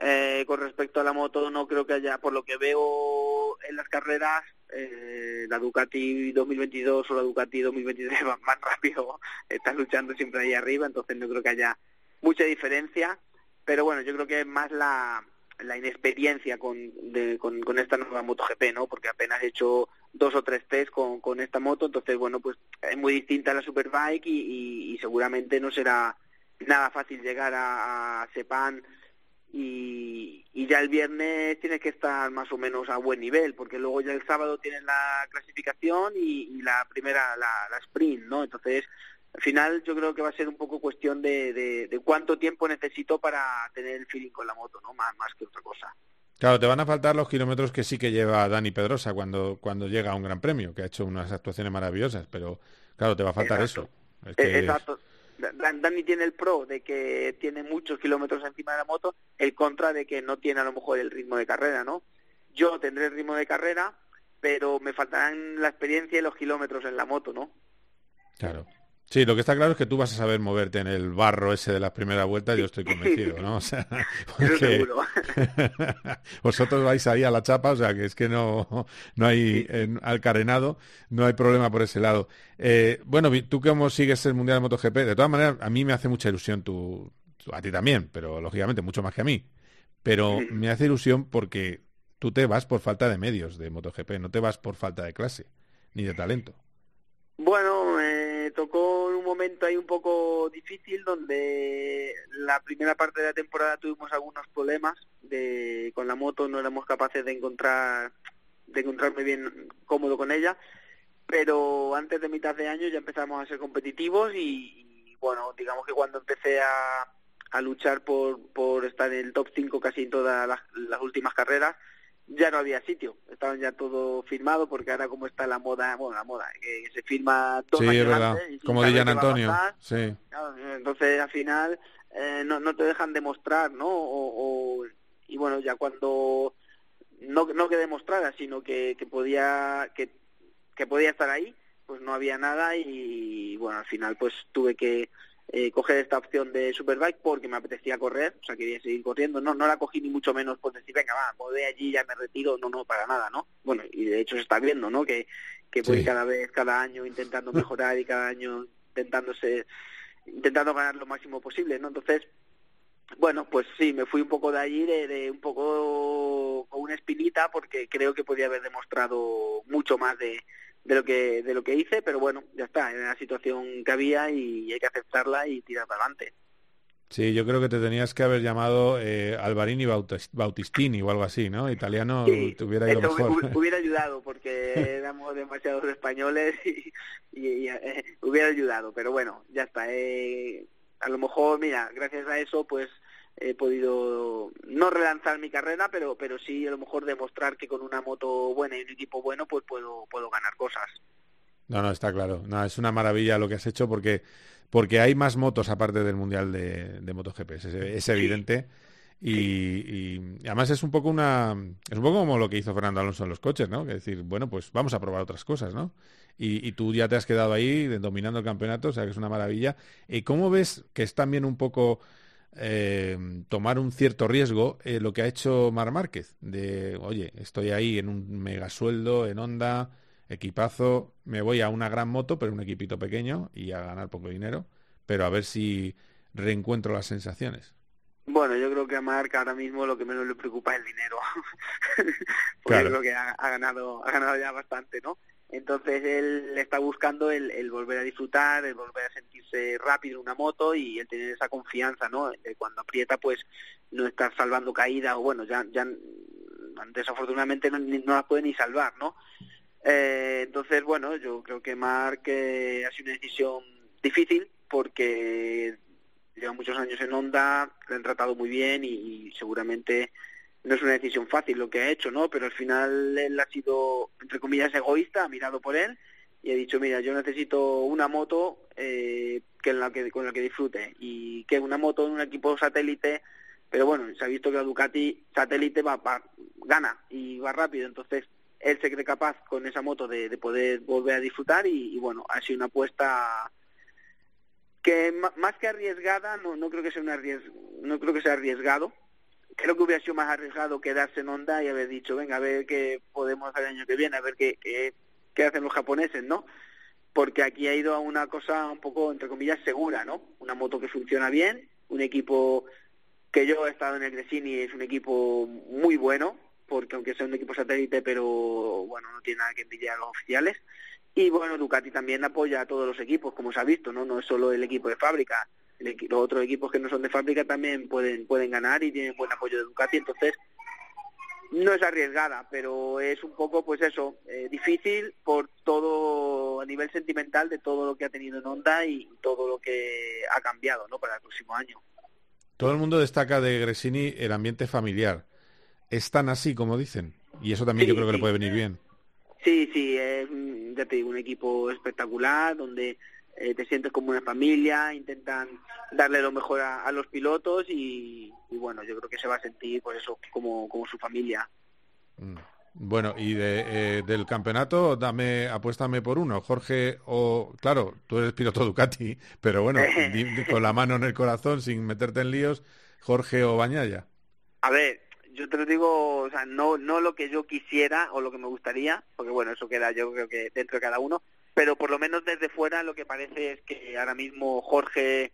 Eh, con respecto a la moto, no creo que haya, por lo que veo en las carreras, eh, la Ducati 2022 o la Ducati 2023 van más rápido, están luchando siempre ahí arriba, entonces no creo que haya mucha diferencia, pero bueno, yo creo que es más la, la inexperiencia con, de, con, esta nueva MotoGP, ¿no? Porque apenas he hecho dos o tres test con, con esta moto, entonces bueno, pues es muy distinta a la Superbike y, y, seguramente no será nada fácil llegar a Sepan y, y, ya el viernes tienes que estar más o menos a buen nivel, porque luego ya el sábado tienes la clasificación y, y la primera, la, la, sprint, ¿no? Entonces, al final yo creo que va a ser un poco cuestión de, de, de, cuánto tiempo necesito para tener el feeling con la moto, ¿no? Más, más que otra cosa. Claro, te van a faltar los kilómetros que sí que lleva Dani Pedrosa cuando, cuando llega a un gran premio, que ha hecho unas actuaciones maravillosas, pero claro, te va a faltar Exacto. eso. Es que Exacto. Dani tiene el pro de que tiene muchos kilómetros encima de la moto, el contra de que no tiene a lo mejor el ritmo de carrera, ¿no? Yo tendré el ritmo de carrera, pero me faltarán la experiencia y los kilómetros en la moto, ¿no? Claro. Sí, lo que está claro es que tú vas a saber moverte en el barro ese de las primeras vueltas, yo estoy convencido, ¿no? O sea, porque vosotros vais ahí a la chapa, o sea, que es que no, no hay en, al carenado, no hay problema por ese lado. Eh, bueno, tú cómo sigues el Mundial de MotoGP, de todas maneras, a mí me hace mucha ilusión tu, a ti también, pero lógicamente mucho más que a mí. Pero sí. me hace ilusión porque tú te vas por falta de medios de MotoGP, no te vas por falta de clase, ni de talento. Bueno, me tocó en un momento ahí un poco difícil donde la primera parte de la temporada tuvimos algunos problemas de con la moto no éramos capaces de encontrar de encontrarme bien cómodo con ella pero antes de mitad de año ya empezamos a ser competitivos y, bueno digamos que cuando empecé a, a luchar por por estar en el top 5 casi en todas las, las últimas carreras ya no había sitio, estaban ya todo firmado porque ahora como está la moda, bueno, la moda, que, se firma todo sí, antes, como Dillan Antonio, sí. Entonces al final eh, no, no te dejan demostrar, ¿no? O, o, y bueno, ya cuando no, no que demostrara, sino que, que podía que, que podía estar ahí, pues no había nada y bueno, al final pues tuve que eh, coger esta opción de Superbike porque me apetecía correr, o sea, quería seguir corriendo. No, no la cogí ni mucho menos por decir, venga, va, voy allí, ya me retiro. No, no, para nada, ¿no? Bueno, y de hecho se está viendo, ¿no? Que, que voy sí. cada vez, cada año intentando mejorar y cada año intentándose, intentando ganar lo máximo posible, ¿no? Entonces, bueno, pues sí, me fui un poco de allí, de, de un poco con una espinita, porque creo que podía haber demostrado mucho más de, de lo que de lo que hice, pero bueno, ya está, era la situación que había y hay que aceptarla y tirar para adelante. Sí, yo creo que te tenías que haber llamado eh, Alvarini Bautistini o algo así, ¿no? Italiano sí, te hubiera ido mejor. Hubiera ayudado porque éramos demasiados españoles y, y, y eh, hubiera ayudado, pero bueno, ya está. Eh, a lo mejor, mira, gracias a eso, pues he podido no relanzar mi carrera, pero pero sí a lo mejor demostrar que con una moto buena y un equipo bueno, pues puedo puedo ganar cosas. No, no, está claro. No, es una maravilla lo que has hecho porque porque hay más motos aparte del mundial de, de MotoGP, es, evidente. Y, además es un poco una es un poco como lo que hizo Fernando Alonso en los coches, ¿no? Que decir, bueno, pues vamos a probar otras cosas, ¿no? Y, tú ya te has quedado ahí dominando el campeonato, o sea que es una maravilla. ¿Y cómo ves que es también un poco eh, tomar un cierto riesgo eh, lo que ha hecho Mar Márquez? De, oye, estoy ahí en un mega sueldo, en Honda, equipazo, me voy a una gran moto, pero un equipito pequeño y a ganar poco dinero, pero a ver si reencuentro las sensaciones. Bueno, yo creo que a Marc ahora mismo lo que menos le preocupa es el dinero. Porque creo que ha, ganado, ha ganado ya bastante, ¿no? Entonces él está buscando el, volver a disfrutar, el volver a sentirse rápido en una moto y el tener esa confianza, ¿no? De cuando aprieta, pues no estar salvando caída o bueno, ya, ya desafortunadamente no, no las puede ni salvar, ¿no? Eh, entonces, bueno, yo creo que Marc eh, ha sido una decisión difícil porque lleva muchos años en Honda, le han tratado muy bien y, seguramente no es una decisión fácil lo que ha hecho, ¿no? Pero al final él ha sido, entre comillas, egoísta, ha mirado por él y ha dicho, mira, yo necesito una moto eh, que en la que, con la que disfrute y que una moto en un equipo satélite, pero bueno, se ha visto que la Ducati satélite va, va gana y va rápido, entonces él se cree capaz con esa moto de, poder volver a disfrutar y, bueno, ha sido una apuesta que más que arriesgada, no, no creo que sea una no creo que sea arriesgado. Creo que hubiera sido más arriesgado quedarse en Honda y haber dicho, venga, a ver qué podemos hacer el año que viene, a ver qué, qué, qué hacen los japoneses, ¿no? Porque aquí ha ido a una cosa un poco, entre comillas, segura, ¿no? Una moto que funciona bien, un equipo que yo he estado en el Gresini, es un equipo muy bueno, porque aunque sea un equipo satélite, pero bueno, no tiene nada que envidiar a los oficiales. Y bueno, Ducati también apoya a todos los equipos, como se ha visto, ¿no? No es solo el equipo de fábrica, los otros equipos que no son de fábrica también pueden, pueden ganar y tienen buen apoyo de Ducati, entonces no es arriesgada, pero es un poco, pues eso, eh, difícil por todo, a nivel sentimental de todo lo que ha tenido en Honda y todo lo que ha cambiado, ¿no? Para el próximo año. Todo el mundo destaca de Gresini el ambiente familiar están así como dicen. Y eso también yo creo que le puede venir bien. Sí, sí, es, ya te digo, un equipo espectacular donde eh, te sientes como una familia, intentan darle lo mejor a, los pilotos y, bueno, yo creo que se va a sentir por eso como, como su familia. Mm. Bueno, y de, eh, del campeonato, dame, apuéstame por uno, Jorge o, claro, tú eres piloto Ducati, pero bueno, con la mano en el corazón, sin meterte en líos, Jorge o Bañaya. A ver, yo te lo digo, o sea, no, no lo que yo quisiera o lo que me gustaría, porque bueno, eso queda yo creo que dentro de cada uno, pero por lo menos desde fuera lo que parece es que ahora mismo Jorge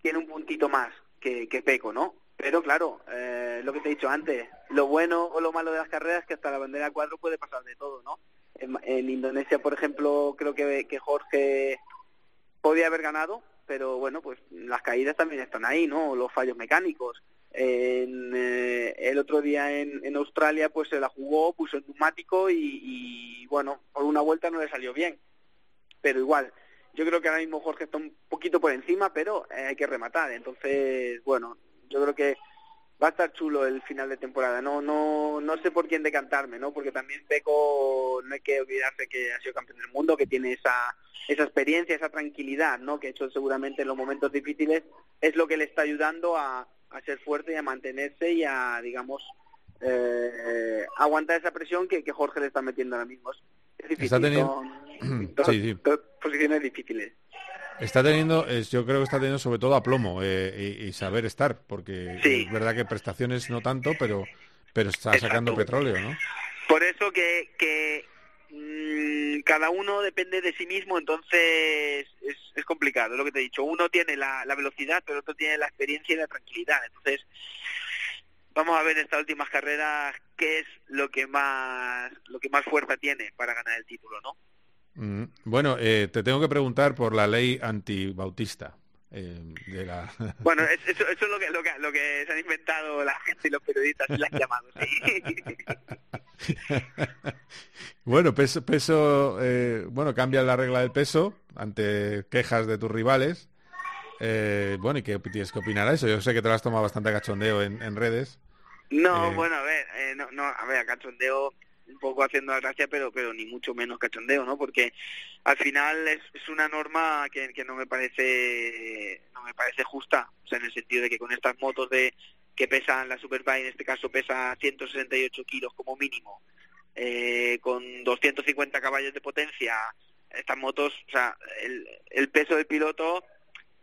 tiene un puntito más que, que Peco, ¿no? Pero claro, eh, lo que te he dicho antes, lo bueno o lo malo de las carreras es que hasta la bandera 4 puede pasar de todo, ¿no? En, Indonesia, por ejemplo, creo que, que Jorge podía haber ganado, pero bueno, pues las caídas también están ahí, ¿no? Los fallos mecánicos. En, eh, el otro día en, en, Australia pues se la jugó, puso el neumático y, bueno, por una vuelta no le salió bien. Pero igual, yo creo que ahora mismo Jorge está un poquito por encima, pero eh, hay que rematar. Entonces, bueno, yo creo que va a estar chulo el final de temporada. No, no, no sé por quién decantarme, ¿no? Porque también Peco, no hay que olvidarse que ha sido campeón del mundo, que tiene esa, esa experiencia, esa tranquilidad, ¿no? Que ha hecho seguramente en los momentos difíciles es lo que le está ayudando a, a ser fuerte y a mantenerse y a, digamos, eh, aguantar esa presión que, que, Jorge le está metiendo ahora mismo. Es difícil, está teniendo... posiciones difíciles. Está teniendo, yo creo que está teniendo sobre todo aplomo eh, y, saber estar, porque es verdad que prestaciones no tanto, pero pero está sacando petróleo, ¿no? Por eso que, que Mm, cada uno depende de sí mismo, entonces es, es complicado, lo que te he dicho. Uno tiene la, la velocidad, pero otro tiene la experiencia y la tranquilidad. Entonces, vamos a ver en estas últimas carreras qué es lo que más lo que más fuerza tiene para ganar el título, ¿no? Mm, bueno, eh, te tengo que preguntar por la ley antibautista. Eh, de la... Bueno, eso, es lo que, lo, que, lo que se han inventado la gente y los periodistas y la han llamado, sí. bueno, peso, peso eh, bueno, cambia la regla del peso ante quejas de tus rivales Eh, bueno, ¿y qué tienes que opinar a eso? Yo sé que te lo has tomado bastante cachondeo en, redes. No, eh, bueno, a ver, eh, no, no, a ver, cachondeo un poco haciendo la gracia, pero pero ni mucho menos cachondeo, ¿no? Porque al final es, es una norma que, que, no me parece no me parece justa, o sea, en el sentido de que con estas motos de que pesan la Superbike, en este caso pesa 168 kilos como mínimo, eh, con 250 caballos de potencia, estas motos, o sea, el, el peso del piloto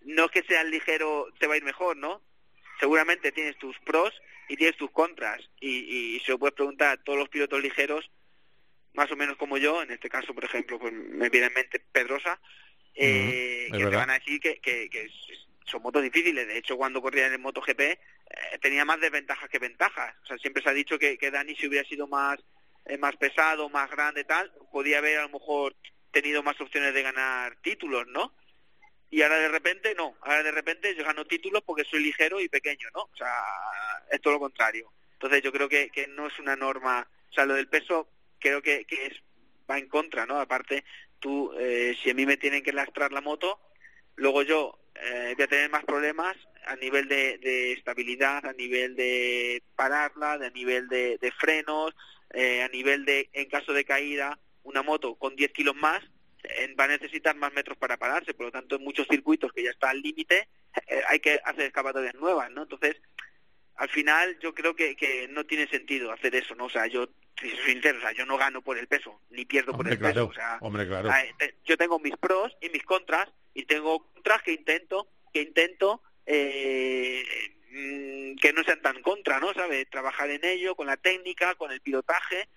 no es que sea ligero te va a ir mejor, ¿no? Seguramente tienes tus pros y tienes tus contras y, y se lo puedes preguntar a todos los pilotos ligeros, más o menos como yo, en este caso, por ejemplo, pues me viene en mente Pedrosa, eh, que te van a decir que, que, son motos difíciles. De hecho, cuando corría en el MotoGP eh, tenía más desventajas que ventajas. O sea, siempre se ha dicho que, que Dani si hubiera sido más eh, más pesado, más grande, tal, podía haber a lo mejor tenido más opciones de ganar títulos, ¿no? Y ahora de repente no, ahora de repente yo gano títulos porque soy ligero y pequeño, ¿no? O sea, es todo lo contrario. Entonces yo creo que, que no es una norma, o sea, lo del peso creo que, que es va en contra, ¿no? Aparte, tú, eh, si a mí me tienen que lastrar la moto, luego yo eh, voy a tener más problemas a nivel de, de, estabilidad, a nivel de pararla, a nivel de, de frenos, eh, a nivel de, en caso de caída, una moto con 10 kilos más va a necesitar más metros para pararse, por lo tanto en muchos circuitos que ya está al límite eh, hay que hacer escapatorias nuevas, ¿no? Entonces, al final yo creo que, que no tiene sentido hacer eso, ¿no? O sea, yo soy sincero, o sea, yo no gano por el peso, ni pierdo por el peso, o sea, hombre, claro. yo tengo mis pros y mis contras, y tengo contras que intento, que intento eh, Mm, que no sean tan contra, ¿no? ¿Sabe? Trabajar en ello, con la técnica, con el pilotaje,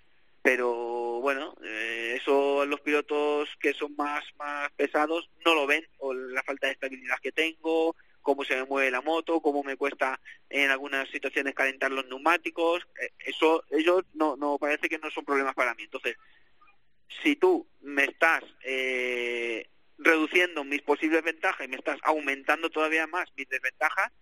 pero bueno, eh, eso los pilotos que son más, más pesados no lo ven, o la falta de estabilidad que tengo, cómo se me mueve la moto, cómo me cuesta en algunas situaciones calentar los neumáticos, eh, eso ellos no, no parece que no son problemas para mí. Entonces, si tú me estás eh, reduciendo mis posibles ventajas y me estás aumentando todavía más mis desventajas,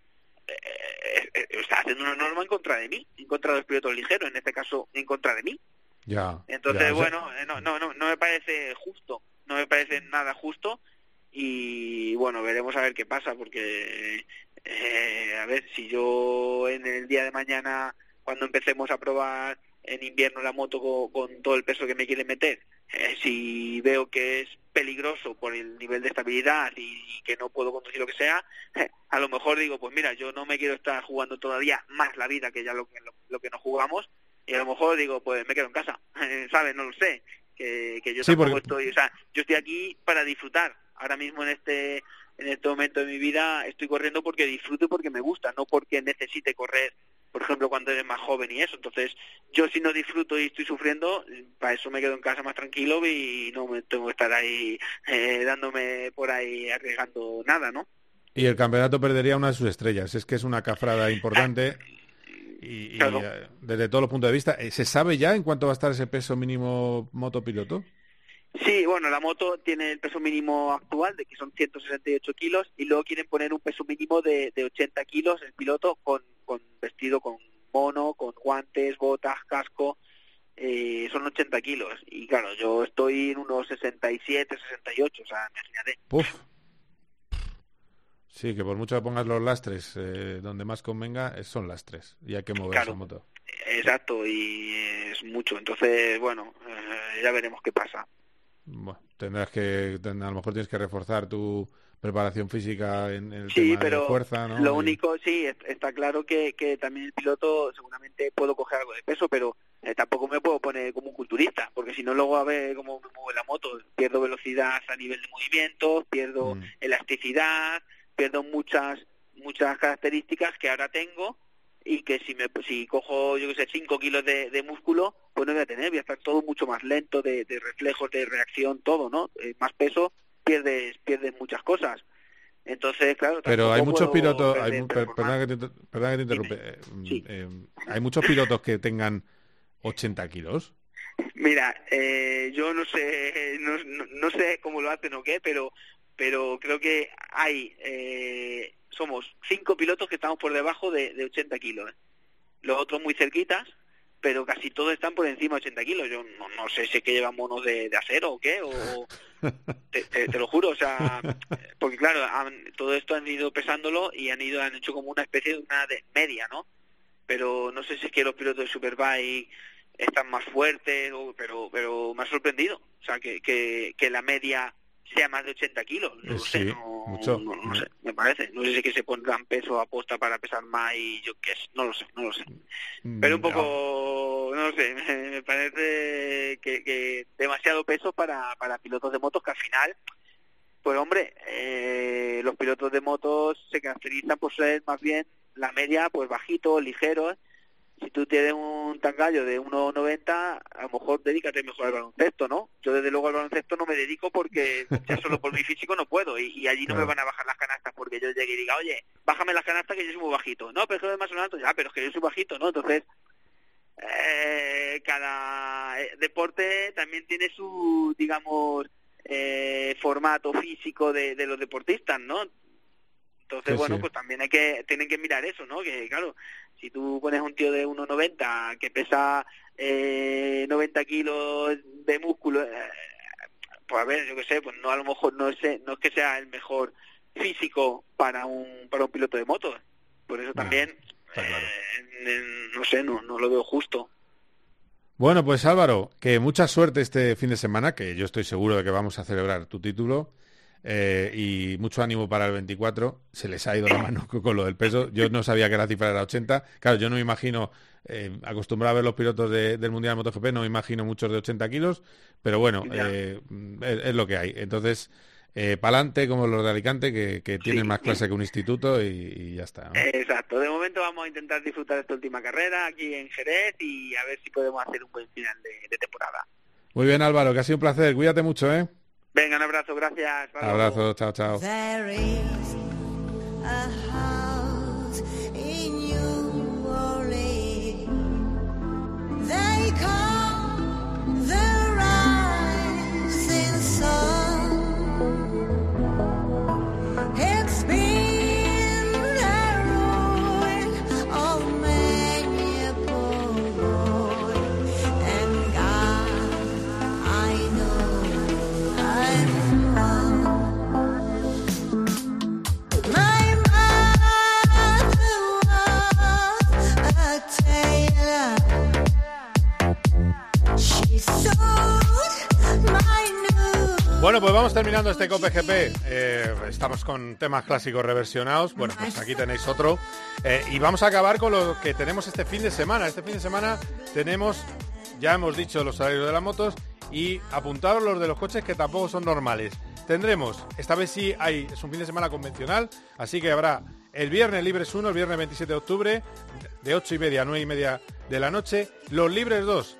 eh, eh, está haciendo una norma en contra de mí, en contra de los pilotos ligeros, en este caso en contra de mí. Ya. Entonces, bueno, eh, no, no, no, no me parece justo, no me parece nada justo y bueno, veremos a ver qué pasa porque, a ver, si yo en el día de mañana, cuando empecemos a probar en invierno la moto con, todo el peso que me quiere meter, si veo que es peligroso por el nivel de estabilidad y, que no puedo conducir lo que sea, a lo mejor digo, pues mira, yo no me quiero estar jugando todavía más la vida que ya lo que, lo, que nos jugamos, y a lo mejor digo, pues me quedo en casa, ¿sabes? No lo sé, que, que yo tampoco estoy, o sea, yo estoy aquí para disfrutar, ahora mismo en este en este momento de mi vida estoy corriendo porque disfruto y porque me gusta, no porque necesite correr por ejemplo, cuando eres más joven y eso. Entonces, yo si no disfruto y estoy sufriendo, para eso me quedo en casa más tranquilo y no me tengo que estar ahí eh, dándome por ahí arriesgando nada, ¿no? Y el campeonato perdería una de sus estrellas. Es que es una cafrada importante. Y, eh, desde todos los puntos de vista, eh, ¿se sabe ya en cuánto va a estar ese peso mínimo motopiloto? Sí, bueno, la moto tiene el peso mínimo actual, de que son 168 kilos, y luego quieren poner un peso mínimo de, de 80 kilos el piloto con, con vestido con mono, con guantes, botas, casco, eh, son 80 kilos. Y claro, yo estoy en unos 67, 68, o sea, imagínate. Uf. Sí, que por mucho que pongas los lastres eh, donde más convenga, son lastres y hay que mover esa moto. Exacto, y es mucho. Entonces, bueno, eh, ya veremos qué pasa. Bueno, tendrás que, a lo mejor tienes que reforzar tu preparación física en, el sí, tema pero de fuerza, ¿no? Lo único, sí, está claro que, que también el piloto seguramente puedo coger algo de peso, pero eh, tampoco me puedo poner como un culturista, porque si no luego a ver cómo me mueve la moto, pierdo velocidad a nivel de movimiento, pierdo mm. elasticidad, pierdo muchas muchas características que ahora tengo y que si me si cojo yo que sé 5 kilos de, de, músculo pues no voy a tener voy a estar todo mucho más lento de, de reflejos de reacción todo no eh, más peso pierdes pierdes muchas cosas. Entonces claro pero hay muchos pilotos hay, perdona, que te, perdona que te interrumpe eh, eh, hay muchos pilotos que tengan 80 kilos mira eh, yo no sé no, no, sé cómo lo hacen o qué pero pero creo que hay eh, somos cinco pilotos que estamos por debajo de, de 80 kilos. ¿eh? Los otros muy cerquitas, pero casi todos están por encima de 80 kilos. Yo no, sé si es que llevan monos de, acero o qué, o, te, lo juro, o sea, porque claro, todo esto han ido pesándolo y han ido han hecho como una especie de una de media, ¿no? Pero no sé si es que los pilotos de Superbike están más fuertes, o, pero pero me ha sorprendido, o sea, que, que, que la media sea más de 80 kilos. No sé, no, no, sé, me parece. No sé si es que se pondrán peso a posta para pesar más y yo qué es, no lo sé, no lo sé. Mm, Pero un poco, no, sé, me, parece que, que, demasiado peso para, para pilotos de motos que al final, pues hombre, eh, los pilotos de motos se caracterizan por ser más bien la media, pues bajito, ligero si tú tienes un tangallo de 1,90, a lo mejor dedícate mejor al baloncesto, ¿no? Yo desde luego al baloncesto no me dedico porque ya solo por mi físico no puedo y, allí no me van a bajar las canastas porque yo llegue y diga, oye, bájame las canastas que yo soy muy bajito. No, pero es que más alto, ya, pero es que yo soy bajito, ¿no? Entonces, eh, cada eh, deporte también tiene su, digamos, eh, formato físico de, de los deportistas, ¿no? Entonces, bueno, pues también hay que, tienen que mirar eso, ¿no? Que claro, si tú pones un tío de 1,90 que pesa eh, 90 kilos de músculo, eh, pues a ver, yo qué sé, pues no a lo mejor no es, no es que sea el mejor físico para un, para un piloto de moto. Por eso también, eh, no sé, no, no lo veo justo. Bueno, pues Álvaro, que mucha suerte este fin de semana, que yo estoy seguro de que vamos a celebrar tu título. Eh, y mucho ánimo para el 24. Se les ha ido la mano con lo del peso. Yo no sabía que la cifra era 80. Claro, yo no me imagino, eh, acostumbrado a ver los pilotos del Mundial de MotoGP, no me imagino muchos de 80 kilos, pero bueno, eh, es, lo que hay. Entonces, pa'lante como los de Alicante, que, tienen más clase que un instituto y, ya está. Exacto. De momento vamos a intentar disfrutar esta última carrera aquí en Jerez y a ver si podemos hacer un buen final de temporada. Muy bien, Álvaro, que ha sido un placer. Cuídate mucho, ¿eh? Venga, un abrazo, gracias. Abrazo, chao, chao. Bueno, pues vamos terminando este COPE GP. Eh, estamos con temas clásicos reversionados. Bueno, pues aquí tenéis otro. Eh, y vamos a acabar con lo que tenemos este fin de semana. Este fin de semana tenemos, ya hemos dicho, los salarios de las motos y apuntados los de los coches que tampoco son normales. Tendremos, esta vez sí hay, es un fin de semana convencional, así que habrá el viernes Libres 1, el viernes 27 de octubre, de 8 y media a 9 y media de la noche. Los Libres 2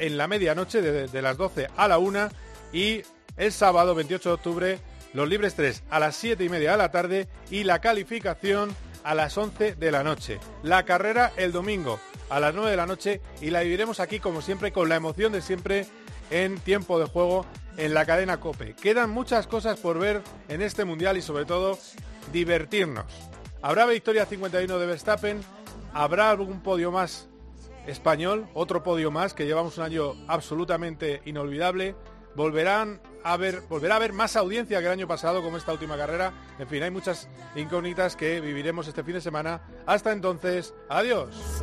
en la medianoche, de, de las 12 a la 1 y el sábado 28 de octubre, los libres 3 a las 7 y media de la tarde y la calificación a las 11 de la noche. La carrera el domingo a las 9 de la noche y la viviremos aquí como siempre con la emoción de siempre en tiempo de juego en la cadena Cope. Quedan muchas cosas por ver en este mundial y sobre todo divertirnos. Habrá victoria 51 de Verstappen, habrá algún podio más español, otro podio más que llevamos un año absolutamente inolvidable volverán a ver, volverá a haber más audiencia que el año pasado como esta última carrera. En fin, hay muchas incógnitas que viviremos este fin de semana. Hasta entonces, adiós.